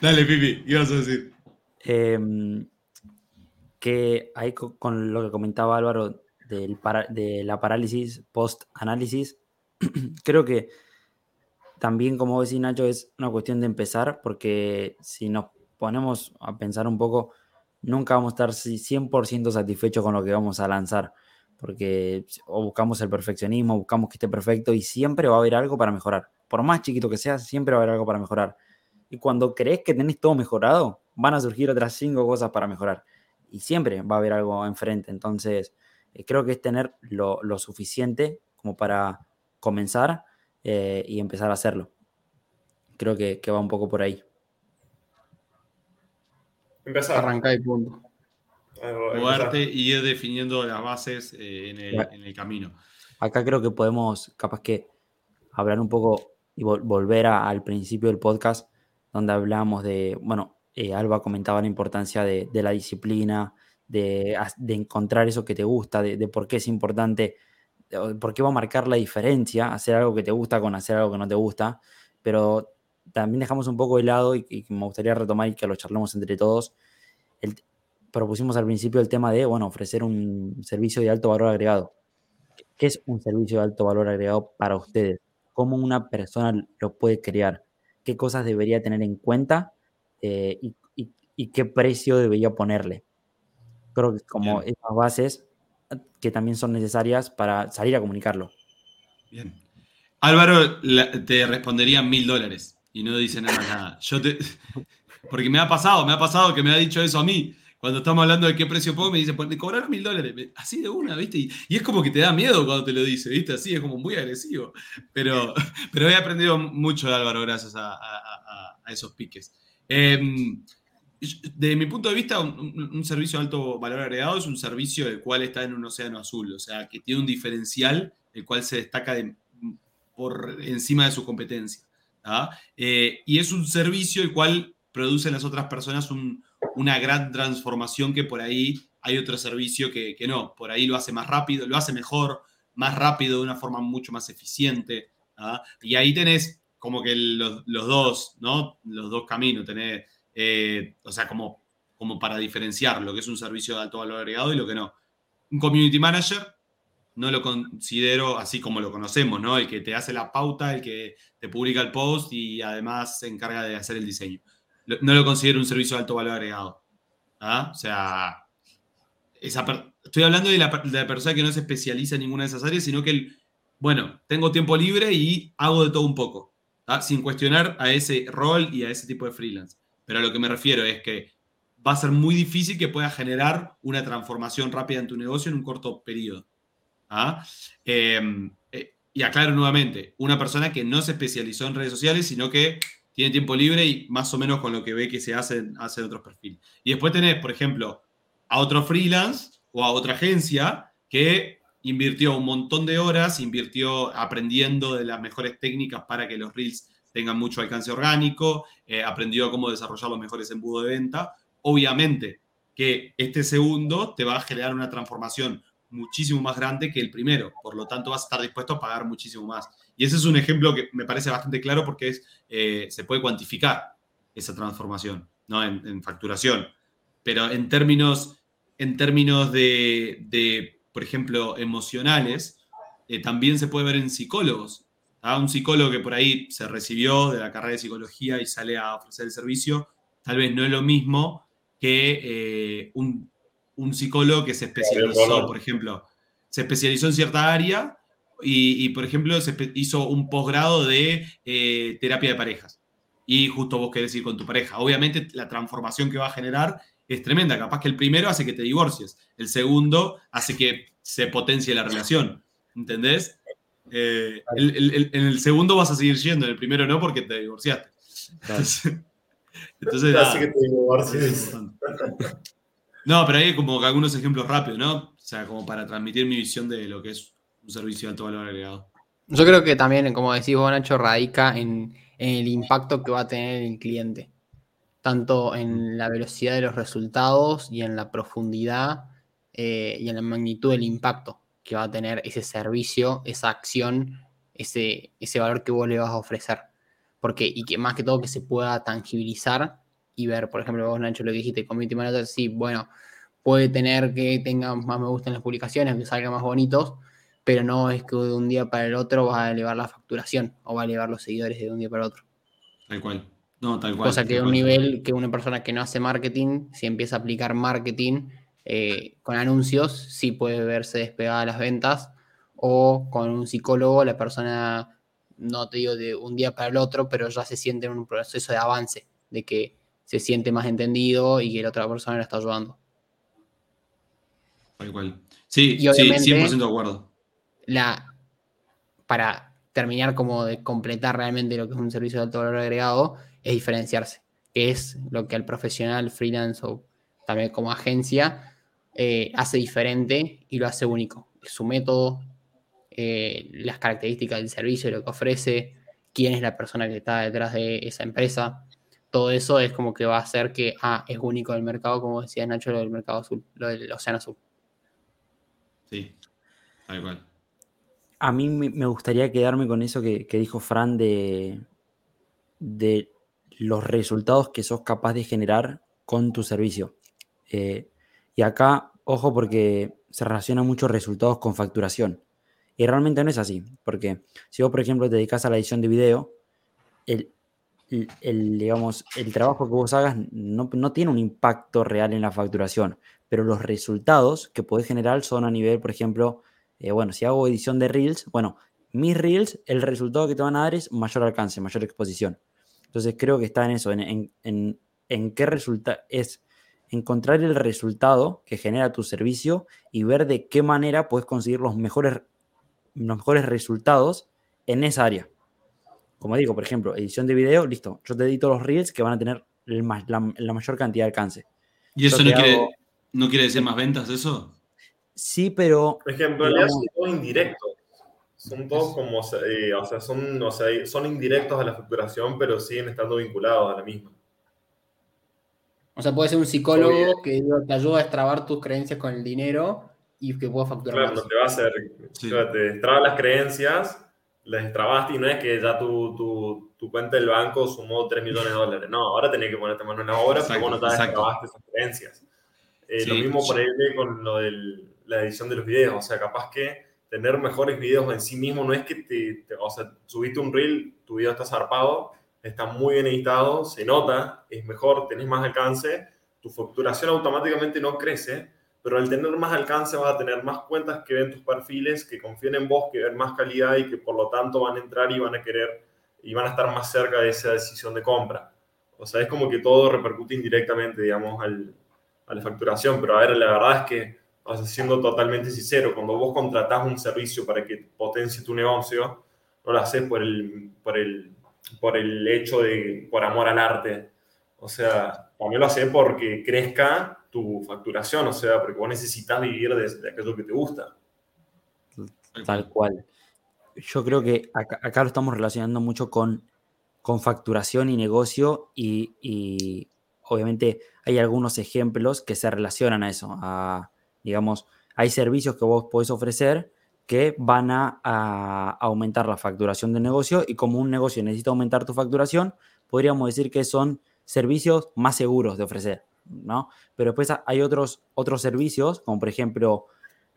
S1: Dale, Pipi, ¿qué ibas a decir?
S3: Em, que ahí con lo que comentaba Álvaro del de la parálisis post-análisis, creo que también, como decía Nacho, es una cuestión de empezar, porque si nos ponemos a pensar un poco, nunca vamos a estar 100% satisfechos con lo que vamos a lanzar, porque o buscamos el perfeccionismo, buscamos que esté perfecto y siempre va a haber algo para mejorar. Por más chiquito que sea, siempre va a haber algo para mejorar. Y cuando crees que tenés todo mejorado, van a surgir otras cinco cosas para mejorar. Y siempre va a haber algo enfrente. Entonces, eh, creo que es tener lo suficiente como para comenzar eh, y empezar a hacerlo. Creo que, va un poco por ahí.
S4: Empezar. Arrancar y punto.
S1: Jugarte y ir definiendo las bases eh, en, el, camino.
S3: Acá creo que podemos, capaz que, hablar un poco y volver al principio del podcast, donde hablamos de, bueno, eh, Alba comentaba la importancia de, la disciplina, de, encontrar eso que te gusta, de, de, por qué es importante por qué va a marcar la diferencia hacer algo que te gusta con hacer algo que no te gusta, pero también dejamos un poco de lado y, me gustaría retomar y que lo charlemos entre todos. propusimos al principio el tema de, bueno, ofrecer un servicio de alto valor agregado. ¿Qué es un servicio de alto valor agregado para ustedes? ¿Cómo una persona lo puede crear? ¿Qué cosas debería tener en cuenta eh, y, qué precio debería ponerle? Creo que como esas bases que también son necesarias para salir a comunicarlo.
S1: Bien. Álvaro te respondería mil dólares y no dice nada nada. Yo te, porque me ha pasado, me ha pasado que me ha dicho eso a mí. Cuando estamos hablando de qué precio pongo, me dice, pues cobraron mil dólares. Así de una, ¿viste? Y, es como que te da miedo cuando te lo dice, ¿viste? Así es como muy agresivo. Pero, pero he aprendido mucho de Álvaro gracias a, esos piques. Em, desde mi punto de vista, un, servicio de alto valor agregado es un servicio el cual está en un océano azul, o sea, que tiene un diferencial el cual se destaca por encima de su competencia. Eh, y es un servicio el cual produce en las otras personas una gran transformación que por ahí hay otro servicio que, no, por ahí lo hace más rápido, lo hace mejor, más rápido, de una forma mucho más eficiente. Y ahí tenés como que los, dos, ¿no? Los dos caminos, tenés, eh, o sea, como, para diferenciar lo que es un servicio de alto valor agregado y lo que no. Un community manager no lo considero así como lo conocemos, ¿no? El que te hace la pauta, el que te publica el post y además se encarga de hacer el diseño. No lo considero un servicio de alto valor agregado. ¿ah? O sea, estoy hablando de la, persona que no se especializa en ninguna de esas áreas, sino que, bueno, tengo tiempo libre y hago de todo un poco, ¿ah? sin cuestionar a ese rol y a ese tipo de freelance. Pero a lo que me refiero es que va a ser muy difícil que puedas generar una transformación rápida en tu negocio en un corto periodo. ¿ah? Em, eh, y aclaro nuevamente, una persona que no se especializó en redes sociales, sino que tiene tiempo libre y más o menos con lo que ve que se hace, hace otros perfiles. Y después tenés, por ejemplo, a otro freelance o a otra agencia que invirtió un montón de horas, invirtió aprendiendo de las mejores técnicas para que los reels tengan mucho alcance orgánico, eh, aprendió cómo desarrollar los mejores embudos de venta. Obviamente que este segundo te va a generar una transformación muchísimo más grande que el primero, por lo tanto vas a estar dispuesto a pagar muchísimo más. Y ese es un ejemplo que me parece bastante claro porque es, eh, se puede cuantificar esa transformación ¿no? en, facturación. Pero en términos, en términos de, por ejemplo, emocionales, eh, también se puede ver en psicólogos. A Un psicólogo que por ahí se recibió de la carrera de psicología y sale a ofrecer el servicio, tal vez no es lo mismo que eh, un un psicólogo que se especializó, por ejemplo, se especializó en cierta área y, por ejemplo, se hizo un posgrado de eh, terapia de parejas. Y justo vos querés ir con tu pareja. Obviamente la transformación que va a generar es tremenda. Capaz que el primero hace que te divorcies. El segundo hace que se potencie la relación. ¿Entendés? Eh, en el segundo vas a seguir yendo, en el primero no porque te divorciaste. Entonces, hace que te divorcies. No, pero hay como algunos ejemplos rápidos, ¿no? O sea, como para transmitir mi visión de lo que es un servicio de alto valor agregado.
S4: Yo creo que también, como decís vos, Nacho, radica en, el impacto que va a tener el cliente, tanto en la velocidad de los resultados y en la profundidad eh, y en la magnitud del impacto que va a tener ese servicio, esa acción, ese, ese valor que vos le vas a ofrecer. Porque, y que más que todo que se pueda tangibilizar y ver, por ejemplo, vos, Nacho, lo que dijiste, Community Manager, sí, bueno, puede tener que tenga más me gusta en las publicaciones, que salgan más bonitos, pero no es que de un día para el otro va a elevar la facturación o va a elevar los seguidores de un día para otro.
S1: Tal cual. No, tal cual.
S4: Cosa que un nivel que una persona que no hace marketing, si empieza a aplicar marketing eh, con anuncios, sí puede verse despegada las ventas. O con un psicólogo, la persona, no te digo de un día para el otro, pero ya se siente en un proceso de avance, de que se siente más entendido y que la otra persona le está ayudando.
S1: Tal cual. Sí, sí, 100% de acuerdo.
S4: La, para terminar como de completar realmente lo que es un servicio de alto valor agregado, es diferenciarse, que es lo que el profesional freelance o también como agencia eh, hace diferente y lo hace único. Su método, eh, las características del servicio, lo que ofrece, quién es la persona que está detrás de esa empresa todo eso es como que va a hacer que, ah, es único del mercado, como decía Nacho, lo del mercado azul, lo del océano azul.
S1: Sí, tal cual.
S3: A mí me gustaría quedarme con eso que, dijo Fran de, de los resultados que sos capaz de generar con tu servicio. Eh, y acá, ojo, porque se relaciona mucho resultados con facturación. Y realmente no es así, porque si vos, por ejemplo, te dedicas a la edición de video, el, el, digamos, el trabajo que vos hagas no, tiene un impacto real en la facturación, pero los resultados que podés generar son a nivel, por ejemplo, eh, bueno, si hago edición de Reels, bueno, mis Reels, el resultado que te van a dar es mayor alcance, mayor exposición. Entonces creo que está en eso, en, en, qué resulta es encontrar el resultado que genera tu servicio y ver de qué manera puedes conseguir los mejores, los mejores resultados en esa área como digo, por ejemplo, edición de video, listo, yo te edito los reels que van a tener la, mayor cantidad de alcance.
S1: ¿Y eso no quiere, no quiere decir más ventas, eso?
S3: Sí, pero.
S2: Por ejemplo, realidad son todos indirectos. Son todos como. Eh, o sea, son, o sea, son indirectos a la facturación, pero siguen estando vinculados a la misma.
S4: O sea, puede ser un psicólogo que te ayuda a extrabar tus creencias con el dinero y que pueda facturar.
S2: Claro, no te va a hacer. Te destraba las creencias, las destrabaste y no es que ya tu, tu, tu, cuenta del banco sumó 3 millones de dólares. No, ahora tenés que ponerte mano en la obra, pero vos no te destrabaste esas creencias. Eh, lo mismo por ahí con lo de la edición de los videos. O sea, capaz que tener mejores videos en sí mismo no es que te, te o sea, subiste un reel, tu video está zarpado está muy bien editado, se nota, es mejor, tenés más alcance, tu facturación automáticamente no crece, pero al tener más alcance vas a tener más cuentas que ven tus perfiles, que confíen en vos, que ven más calidad y que por lo tanto van a entrar y van a querer y van a estar más cerca de esa decisión de compra. O sea, es como que todo repercute indirectamente, digamos, al, a la facturación, pero a ver, la verdad es que, o sea, siendo totalmente sincero, cuando vos contratás un servicio para que potencie tu negocio, no lo haces por el, por el por el hecho de, por amor al arte. O sea, también lo hace porque crezca tu facturación, o sea, porque vos necesitas vivir de, aquello que te gusta.
S3: Tal cual. Yo creo que acá, lo estamos relacionando mucho con, con facturación y negocio y, obviamente hay algunos ejemplos que se relacionan a eso. A, digamos, hay servicios que vos podés ofrecer que van a, aumentar la facturación del negocio y como un negocio necesita aumentar tu facturación, podríamos decir que son servicios más seguros de ofrecer, ¿no? Pero después hay otros, otros servicios, como por ejemplo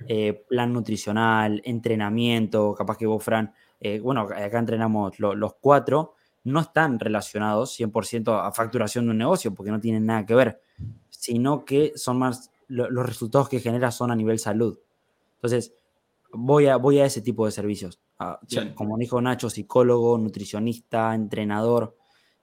S3: eh, plan nutricional, entrenamiento, capaz que vos, Fran, eh, bueno, acá entrenamos los cuatro, no están relacionados 100% a facturación de un negocio, porque no tienen nada que ver, sino que son más, los resultados que genera son a nivel salud. Entonces, voy a, voy a ese tipo de servicios. Ah, como dijo Nacho, psicólogo, nutricionista, entrenador.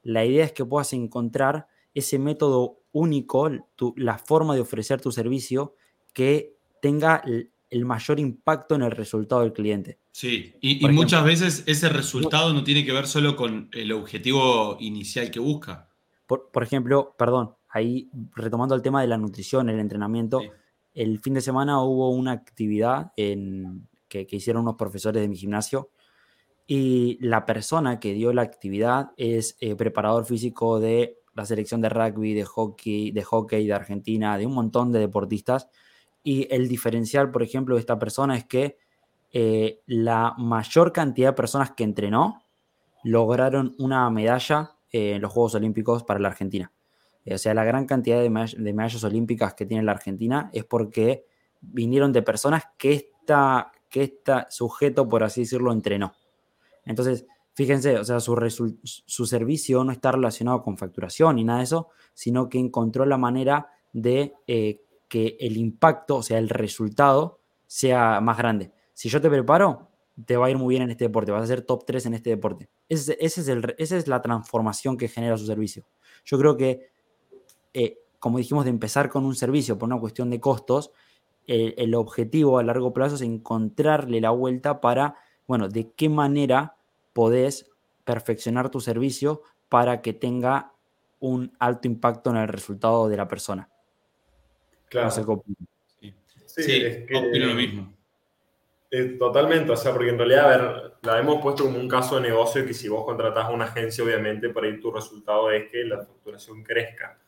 S3: La idea es que puedas encontrar ese método único, la forma de ofrecer tu servicio que tenga el, mayor impacto en el resultado del cliente.
S1: Sí, y, muchas veces ese resultado no tiene que ver solo con el objetivo inicial que busca.
S3: Por, ejemplo, perdón, ahí retomando el tema de la nutrición, el entrenamiento el fin de semana hubo una actividad en, que, hicieron unos profesores de mi gimnasio y la persona que dio la actividad es eh, preparador físico de la selección de rugby, de hockey, de hockey de Argentina, de un montón de deportistas. Y el diferencial, por ejemplo, de esta persona es que eh, la mayor cantidad de personas que entrenó lograron una medalla en los Juegos Olímpicos para la Argentina. O sea, la gran cantidad de, medallas olímpicas que tiene la Argentina es porque vinieron de personas que este que esta sujeto, por así decirlo, entrenó. Entonces, fíjense, o sea, su, su servicio no está relacionado con facturación ni nada de eso, sino que encontró la manera de eh, que el impacto, o sea, el resultado, sea más grande. Si yo te preparo, te va a ir muy bien en este deporte, vas a ser top 3 en este deporte. Ese es el, esa es la transformación que genera su servicio. Yo creo que eh, como dijimos, de empezar con un servicio por una cuestión de costos, el objetivo a largo plazo es encontrarle la vuelta para, bueno, de qué manera podés perfeccionar tu servicio para que tenga un alto impacto en el resultado de la persona.
S2: Claro. sí, es que, opino lo mismo. totalmente, o sea, porque en realidad, a ver, la hemos puesto como un caso de negocio que si vos contratás a una agencia, obviamente, por ahí tu resultado es que la facturación crezca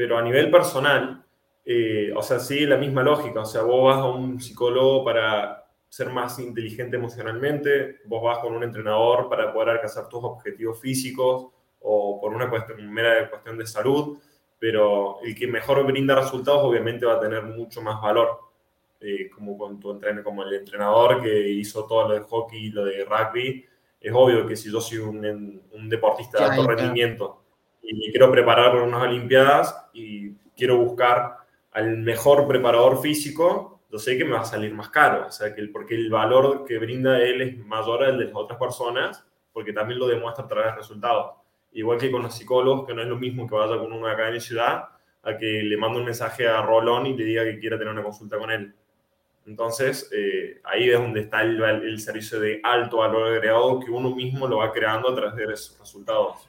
S2: pero a nivel personal, eh, o sea, sigue la misma lógica. O sea, vos vas a un psicólogo para ser más inteligente emocionalmente, vos vas con un entrenador para poder alcanzar tus objetivos físicos o por una cuestión, mera cuestión de salud, pero el que mejor brinda resultados obviamente va a tener mucho más valor. Eh, como con tu entrenador, como el entrenador que hizo todo lo de hockey y lo de rugby, es obvio que si yo soy un, un deportista de alto rendimiento y quiero preparar para unas Olimpiadas y quiero buscar al mejor preparador físico, yo sé que me va a salir más caro, o sea, que el, porque el valor que brinda él es mayor al de las otras personas, porque también lo demuestra a través de resultados. Igual que con los psicólogos, que no es lo mismo que vaya con uno acá en mi ciudad, a que le mande un mensaje a Rolón y le diga que quiera tener una consulta con él. Entonces, eh, ahí es donde está el, el, servicio de alto valor agregado que uno mismo lo va creando a través de esos resultados.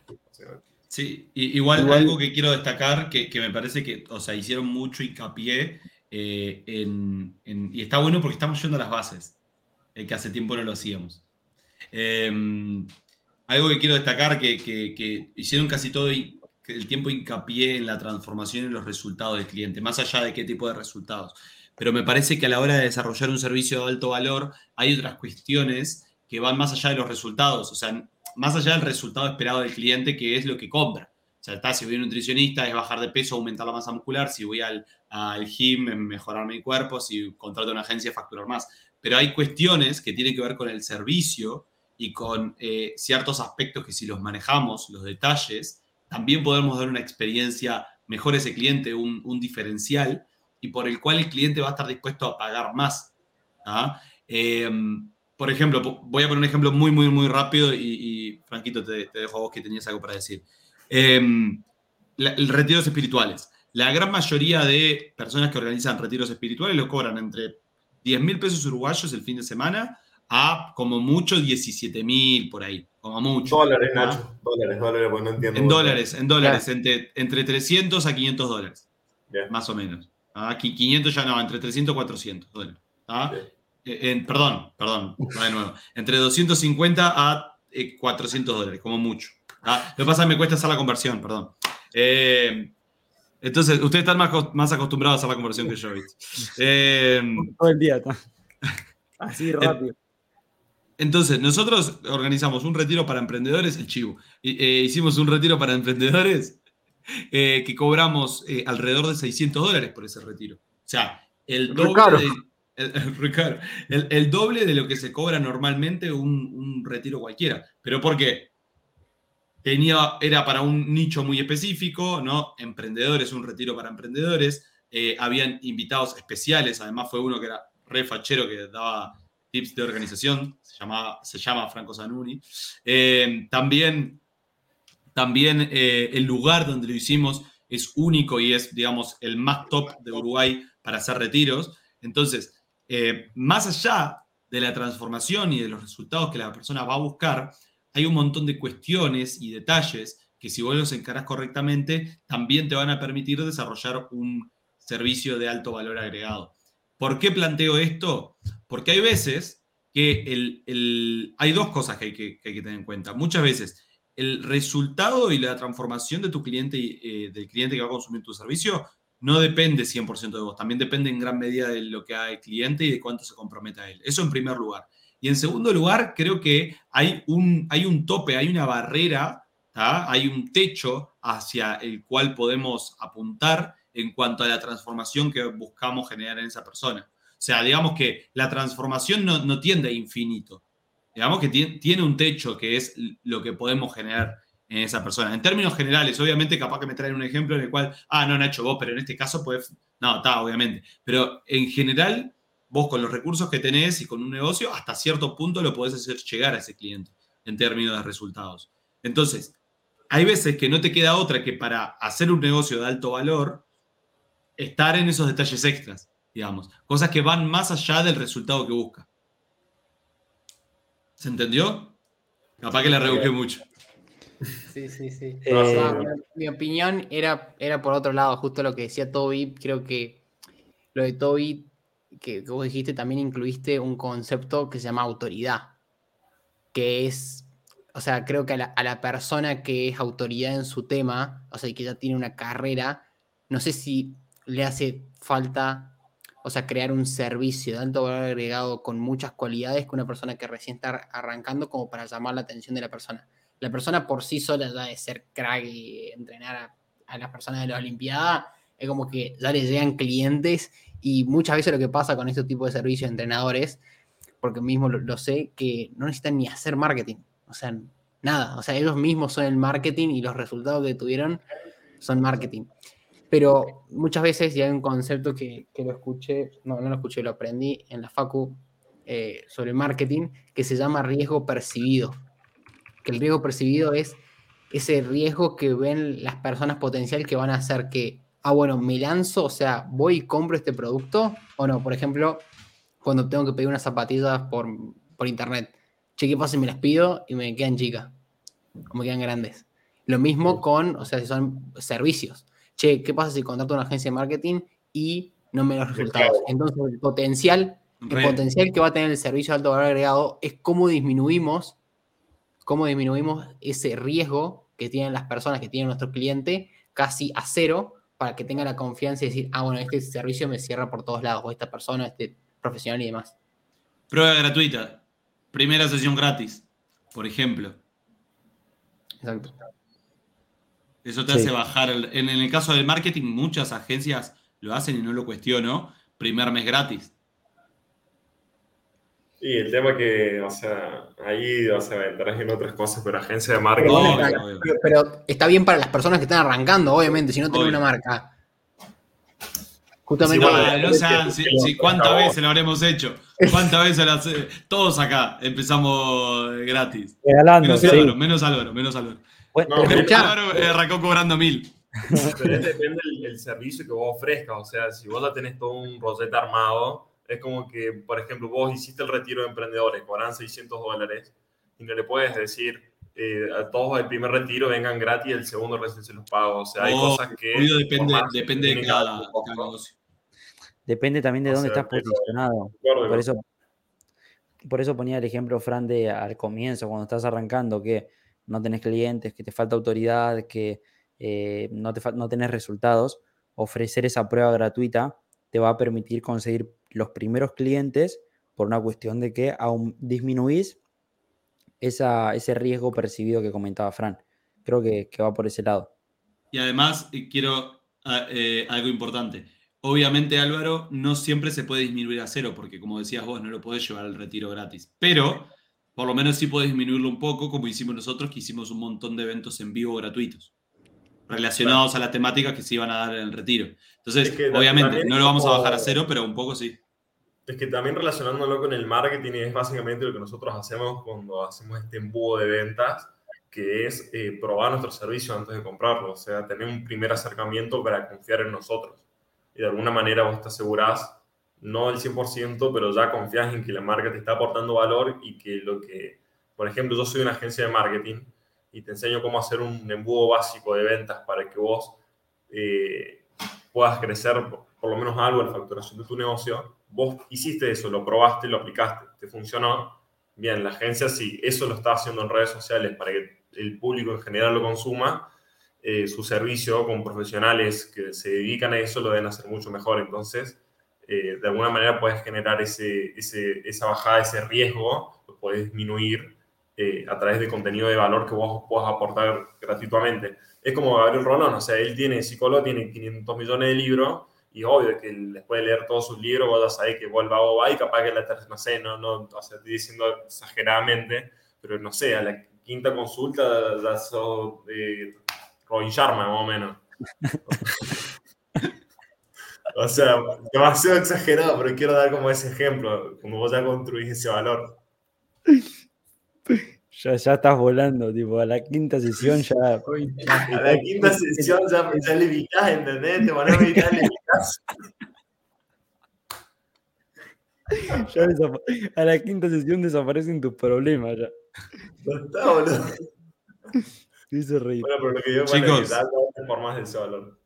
S1: Sí, igual, algo que quiero destacar, que, me parece que, o sea, hicieron mucho hincapié eh, en, y está bueno porque estamos yendo a las bases, eh, que hace tiempo no lo hacíamos. Em, algo que quiero destacar, que, que, hicieron casi todo el tiempo hincapié en la transformación y los resultados del cliente, más allá de qué tipo de resultados. Pero me parece que a la hora de desarrollar un servicio de alto valor hay otras cuestiones que van más allá de los resultados. O sea, más allá del resultado esperado del cliente, que es lo que compra. O sea, está, si voy a un nutricionista es bajar de peso, aumentar la masa muscular, si voy al, al gym, mejorar mi cuerpo, si contrato una agencia, facturar más. Pero hay cuestiones que tienen que ver con el servicio y con eh, ciertos aspectos que si los manejamos, los detalles, también podemos dar una experiencia mejor a ese cliente, un, un diferencial, y por el cual el cliente va a estar dispuesto a pagar más. ¿ah? Eh, por ejemplo, voy a poner un ejemplo muy, muy, muy rápido y, Franquito, te, dejo a vos que tenías algo para decir. Em, retiros espirituales. La gran mayoría de personas que organizan retiros espirituales lo cobran entre 10 mil pesos uruguayos el fin de semana a como mucho 17 mil por ahí, como mucho.
S2: Dólares, Nacho. Dólares, dólares, pues no entiendo.
S1: En dólares, en dólares, entre, entre 300 a 500 dólares. Más o menos. 500 ya no, entre 300 y 400 dólares. Eh, perdón, perdón, de nuevo. Entre 250 a 400 eh, dólares, como mucho. Ah, lo que pasa es que me cuesta hacer la conversión, perdón. Eh, entonces, ustedes están más, más acostumbrados a hacer la conversión que yo,
S3: Todo el día. Así rápido.
S1: Entonces, nosotros organizamos un retiro para emprendedores, el chivo. hicimos un retiro para emprendedores que cobramos alrededor de 600 dólares por ese retiro. O sea, el doble, de, el, doble de lo que se cobra normalmente un, retiro cualquiera. ¿Pero por qué? Tenía, era para un nicho muy específico, ¿no? Emprendedores, un retiro para emprendedores. Eh, habían invitados especiales, además fue uno que era re fachero que daba tips de organización, se, se llama Franco Zanuni. Eh, también también eh, el lugar donde lo hicimos es único y es, digamos, el más top de Uruguay para hacer retiros. Entonces, eh, más allá de la transformación y de los resultados que la persona va a buscar, hay un montón de cuestiones y detalles que si vos los encarás correctamente, también te van a permitir desarrollar un servicio de alto valor agregado. ¿Por qué planteo esto? Porque hay veces que el, hay dos cosas que hay que, tener en cuenta. Muchas veces el resultado y la transformación de tu cliente, eh, del cliente que va a consumir tu servicio, no depende 100% de vos, también depende en gran medida de lo que haga el cliente y de cuánto se comprometa él. Eso en primer lugar. Y en segundo lugar, creo que hay un, hay un tope, hay una barrera, hay un techo hacia el cual podemos apuntar en cuanto a la transformación que buscamos generar en esa persona. O sea, digamos que la transformación no, no tiende a infinito. Digamos que tiene, tiene un techo que es lo que podemos generar en esa persona. En términos generales, obviamente, capaz que me traen un ejemplo en el cual, ah, no, Nacho, vos, pero en este caso puedes. No, está, obviamente. Pero en general, vos con los recursos que tenés y con un negocio, hasta cierto punto lo podés hacer llegar a ese cliente en términos de resultados. Entonces, hay veces que no te queda otra que para hacer un negocio de alto valor, estar en esos detalles extras, digamos. Cosas que van más allá del resultado que busca. ¿Se entendió? Capaz que la rebusqué mucho.
S4: Sí, sí, sí. Eh, mi, opinión era, era por otro lado, justo lo que decía Toby. Creo que lo de Toby, que, vos dijiste, también incluiste un concepto que se llama autoridad. Que es, o sea, creo que a la, a la persona que es autoridad en su tema, o sea, y que ya tiene una carrera, no sé si le hace falta, o sea, crear un servicio de alto valor agregado con muchas cualidades que una persona que recién está arrancando como para llamar la atención de la persona la persona por sí sola ya de ser crack y entrenar a, las personas de la Olimpiada, es como que ya le llegan clientes y muchas veces lo que pasa con este tipo de servicios de entrenadores, porque mismo lo, sé, que no necesitan ni hacer marketing, o sea, nada, o sea, ellos mismos son el marketing y los resultados que tuvieron son marketing. Pero muchas veces, y hay un concepto que, lo escuché, no, no lo escuché, lo aprendí en la Facu eh, sobre marketing, que se llama riesgo percibido que el riesgo percibido es ese riesgo que ven las personas potencial que van a hacer que, ah, bueno, me lanzo, o sea, voy y compro este producto, o no, por ejemplo, cuando tengo que pedir unas zapatillas por, por internet, che, ¿qué pasa si me las pido y me quedan chicas? O me quedan grandes. Lo mismo con, o sea, si son servicios. Che, ¿qué pasa si contrato una agencia de marketing y no me los resultados? Entonces, el potencial, el potencial que va a tener el servicio de alto valor agregado es cómo disminuimos, cómo disminuimos ese riesgo que tienen las personas que tienen nuestro cliente casi a cero para que tengan la confianza y decir, ah, bueno, este servicio me cierra por todos lados, o esta persona, este profesional y demás.
S1: Prueba gratuita. Primera sesión gratis, por ejemplo.
S4: Exacto.
S1: Eso te hace bajar. en, el caso del marketing, muchas agencias lo hacen y no lo cuestiono. Primer mes gratis.
S2: Y el tema que, o sea, ahí, o sea, entras en otras cosas, pero agencia de marketing.
S4: Pero, está bien para las personas que están arrancando, obviamente, si no tienen una marca.
S1: Justamente. no ¿Cuántas veces lo habremos hecho? ¿Cuántas veces las, Todos acá empezamos gratis.
S3: Regalando,
S1: menos, Álvaro, menos Álvaro, menos Álvaro. Bueno, Álvaro eh, arrancó cobrando mil.
S2: Pero depende del servicio que vos ofrezcas. O sea, si vos ya tenés todo un rosete armado, es como que, por ejemplo, vos hiciste el retiro de emprendedores, cobran 600 dólares, y no le puedes decir eh, a todos el primer retiro vengan gratis, el segundo recién se los pago. O sea, hay oh, cosas que.
S1: Depende, depende de cada, negocio.
S3: Depende también de dónde estás posicionado. Por eso, por eso ponía el ejemplo, Fran, de al comienzo, cuando estás arrancando, que no tenés clientes, que te falta autoridad, que eh, no, te, no tenés resultados. Ofrecer esa prueba gratuita te va a permitir conseguir los primeros clientes por una cuestión de que aún disminuís esa, ese riesgo percibido que comentaba Fran. Creo que, va por ese lado.
S1: Y además, quiero ah, eh, algo importante. Obviamente, Álvaro, no siempre se puede disminuir a cero, porque como decías vos, no lo podés llevar al retiro gratis. Pero por lo menos sí puedes disminuirlo un poco, como hicimos nosotros, que hicimos un montón de eventos en vivo gratuitos relacionados a la temática que se iban a dar en el retiro. Entonces, obviamente, no lo vamos a bajar a cero, pero un poco sí.
S2: Es que también relacionándolo con el marketing es básicamente lo que nosotros hacemos cuando hacemos este embudo de ventas, que es eh, probar nuestro servicio antes de comprarlo, o sea, tener un primer acercamiento para confiar en nosotros. Y de alguna manera vos te asegurás, no el 100%, pero ya confías en que la marca te está aportando valor y que lo que, por ejemplo, yo soy una agencia de marketing y te enseño cómo hacer un embudo básico de ventas para que vos eh, puedas crecer por, lo menos algo en la facturación de tu negocio. Vos hiciste eso, lo probaste, lo aplicaste, te funcionó. Bien, la agencia, si eso lo está haciendo en redes sociales para que el público en general lo consuma, eh, su servicio con profesionales que se dedican a eso lo deben hacer mucho mejor. Entonces, eh, de alguna manera puedes generar ese, esa bajada, ese riesgo, lo puedes disminuir eh, a través de contenido de valor que vos puedas aportar gratuitamente. Es como Gabriel Rolón, o sea, él tiene psicólogo, tiene 500 millones de libros y obvio que después de leer todos sus libros vos ya sabés que vuelva a Boba y capaz que la tercera, no sé, no, no, o sea, estoy diciendo exageradamente, pero no sé, a la quinta consulta ya sos eh, Robin Sharma, más o menos. o sea, demasiado exagerado, pero quiero dar como ese ejemplo, como vos ya construís ese valor.
S3: Ya, ya estás volando, tipo, a la quinta sesión ya.
S2: A la quinta sesión ya, ya le ubicás, ¿entendés? Te pones a meditar, le
S3: Ya a la quinta sesión desaparecen tus problemas ya.
S2: No está, boludo.
S3: Dice reír.
S2: Bueno, pero lo que yo
S1: Chicos,
S2: formas de ese valor.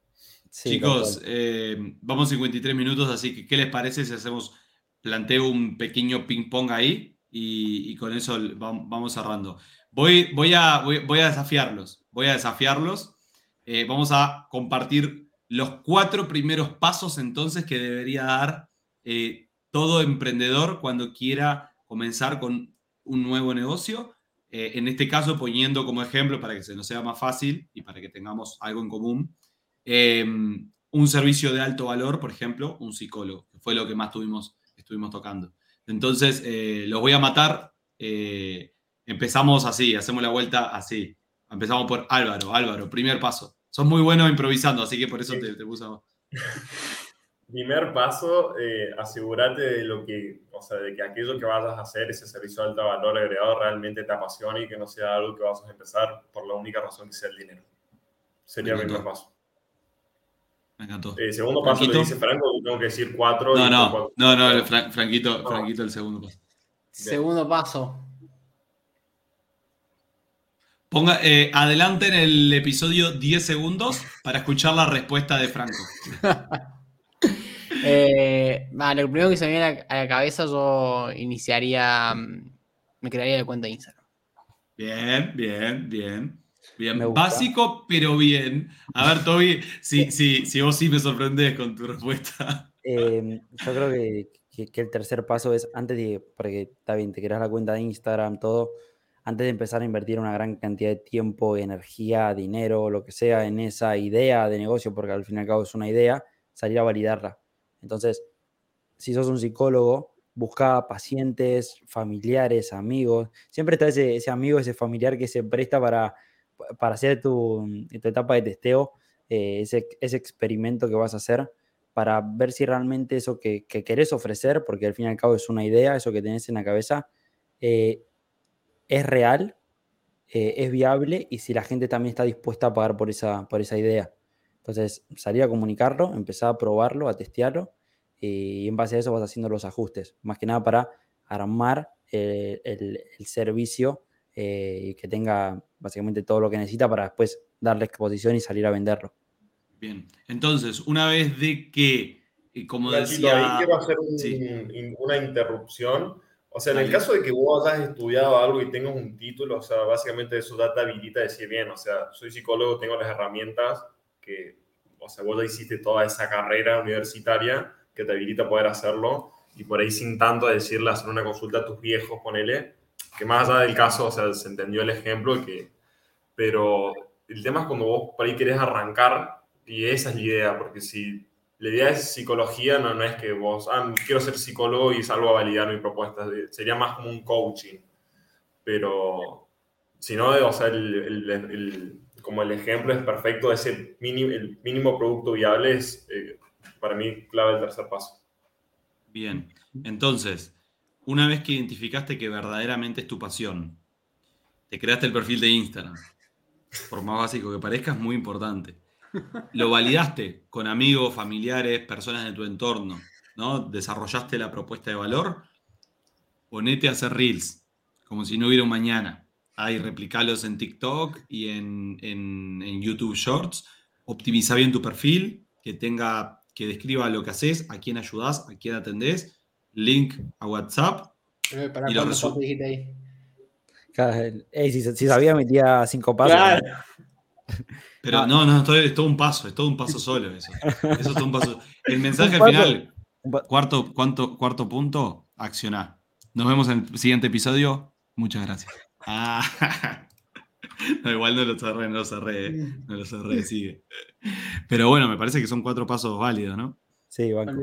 S1: Chicos, eh, vamos 53 minutos, así que ¿qué les parece si hacemos, planteo un pequeño ping pong ahí? Y, con eso vamos cerrando. Voy, voy, a, voy, a desafiarlos, voy a desafiarlos. Eh, vamos a compartir los cuatro primeros pasos entonces que debería dar eh, todo emprendedor cuando quiera comenzar con un nuevo negocio. Eh, en este caso, poniendo como ejemplo, para que se nos sea más fácil y para que tengamos algo en común, em, un servicio de alto valor, por ejemplo, un psicólogo, que fue lo que más tuvimos, estuvimos tocando. Entonces, eh, los voy a matar. Eh, empezamos así, hacemos la vuelta así. Empezamos por Álvaro. Álvaro, primer paso. Sos muy bueno improvisando, así que por eso te, te puse.
S2: Primer paso, eh, asegúrate de lo que, o sea, de que aquello que vayas a hacer, ese servicio de alto valor agregado, realmente te apasione y que no sea algo que vas a empezar por la única razón que sea el dinero. Sería el primer paso.
S1: Me encantó.
S2: Eh, segundo paso lo dice Franco, tengo que decir cuatro.
S1: No, no, no, no, Franquito, Franquito, el segundo paso.
S4: Segundo paso.
S1: Ponga, eh, adelante en el episodio 10 segundos para escuchar la respuesta de Franco.
S4: eh, lo primero que se me viene a la cabeza, yo iniciaría, mm, me crearía la cuenta de Instagram.
S1: Bien, bien, bien. Bien, básico, pero bien. A ver, Toby, si, si vos sí me sorprendes con tu respuesta.
S3: Em, yo creo que, que, el tercer paso es, antes de, porque está bien, te creas la cuenta de Instagram, todo, antes de empezar a invertir una gran cantidad de tiempo, energía, dinero, lo que sea, en esa idea de negocio, porque al fin y al cabo es una idea, salir a validarla. Entonces, si sos un psicólogo, busca pacientes, familiares, amigos. Siempre está ese, ese amigo, ese familiar que se presta para, para hacer tu, etapa de testeo, eh, ese, ese experimento que vas a hacer para ver si realmente eso que, que, querés ofrecer, porque al fin y al cabo es una idea, eso que tenés en la cabeza, eh, es real, eh, es viable y si la gente también está dispuesta a pagar por esa, por esa idea. Entonces, salir a comunicarlo, empezar a probarlo, a testearlo y en base a eso vas haciendo los ajustes, más que nada para armar eh, el, servicio y que tenga básicamente todo lo que necesita para después darle exposición y salir a venderlo.
S1: Bien, entonces, una vez de que, como decía...
S2: quiero hacer una interrupción. O sea, en el caso de que vos hayas estudiado algo y tengas un título, o sea, básicamente eso da te habilita a decir, bien, o sea, soy psicólogo, tengo las herramientas que, o sea, vos ya hiciste toda esa carrera universitaria que te habilita a poder hacerlo y por ahí sin tanto decirle, hacer una consulta a tus viejos, ponele, que más allá del caso, o sea, se entendió el ejemplo, que, pero el tema es cuando vos por ahí querés arrancar y esa es la idea, porque si la idea es psicología, no, no es que vos, ah, quiero ser psicólogo y salgo a validar mi propuesta, sería más como un coaching. Pero, si no, o sea, el, el, como el ejemplo es perfecto, ese mínimo, el mínimo producto viable es eh, para mí clave el tercer paso.
S1: Bien, entonces, una vez que identificaste que verdaderamente es tu pasión, te creaste el perfil de Instagram, por más básico que parezca, es muy importante lo validaste con amigos, familiares, personas de tu entorno, ¿no? Desarrollaste la propuesta de valor, ponete a hacer reels, como si no hubiera un mañana. Ahí replicalos en TikTok y en, YouTube Shorts. Optimiza bien tu perfil, que tenga, que describa lo que haces, a quién ayudás, a quién atendés, link a WhatsApp.
S4: Eh, ¿Para y lo dijiste
S3: ahí? Si, sabía, metía cinco pasos.
S1: Pero no, no, es todo un paso, es todo un paso solo eso. Eso es todo un paso. El mensaje al final, cuarto, cuarto, cuarto punto, accionar. Nos vemos en el siguiente episodio. Muchas gracias. Ah. No, igual no lo cerré, no lo cerré, no lo cerré, sigue. Pero bueno, me parece que son cuatro pasos válidos, ¿no?
S3: Sí, banco.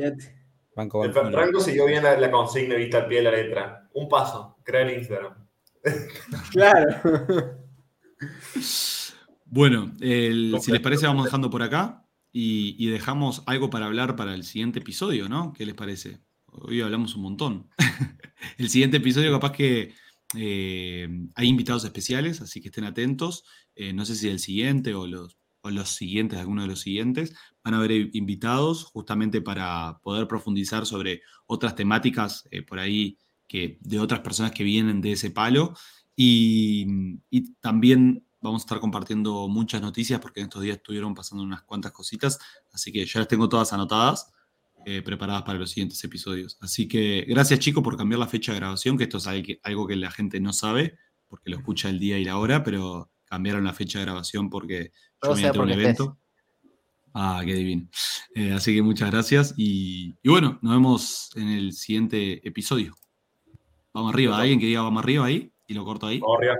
S2: banco, banco. El Franco siguió bien la, la consigna vista al pie de la letra. Un paso, crear Instagram.
S4: Claro.
S1: Bueno, si les parece, vamos dejando por acá y, dejamos algo para hablar para el siguiente episodio, ¿no? ¿Qué les parece? Hoy hablamos un montón. el siguiente episodio, capaz que eh, hay invitados especiales, así que estén atentos. Eh, no sé si el siguiente o los, los siguientes, alguno de los siguientes, van a haber invitados justamente para poder profundizar sobre otras temáticas eh, por ahí que, de otras personas que vienen de ese palo. Y, y también vamos a estar compartiendo muchas noticias porque en estos días estuvieron pasando unas cuantas cositas, así que ya las tengo todas anotadas, eh, preparadas para los siguientes episodios. Así que gracias chicos por cambiar la fecha de grabación, que esto es algo que la gente no sabe, porque lo escucha el día y la hora, pero cambiaron la fecha de grabación porque yo me un evento. Ah, qué divino. Eh, así que muchas gracias y, y, bueno, nos vemos en el siguiente episodio. Vamos arriba, alguien que diga vamos arriba ahí y lo corto ahí.
S2: Vamos arriba.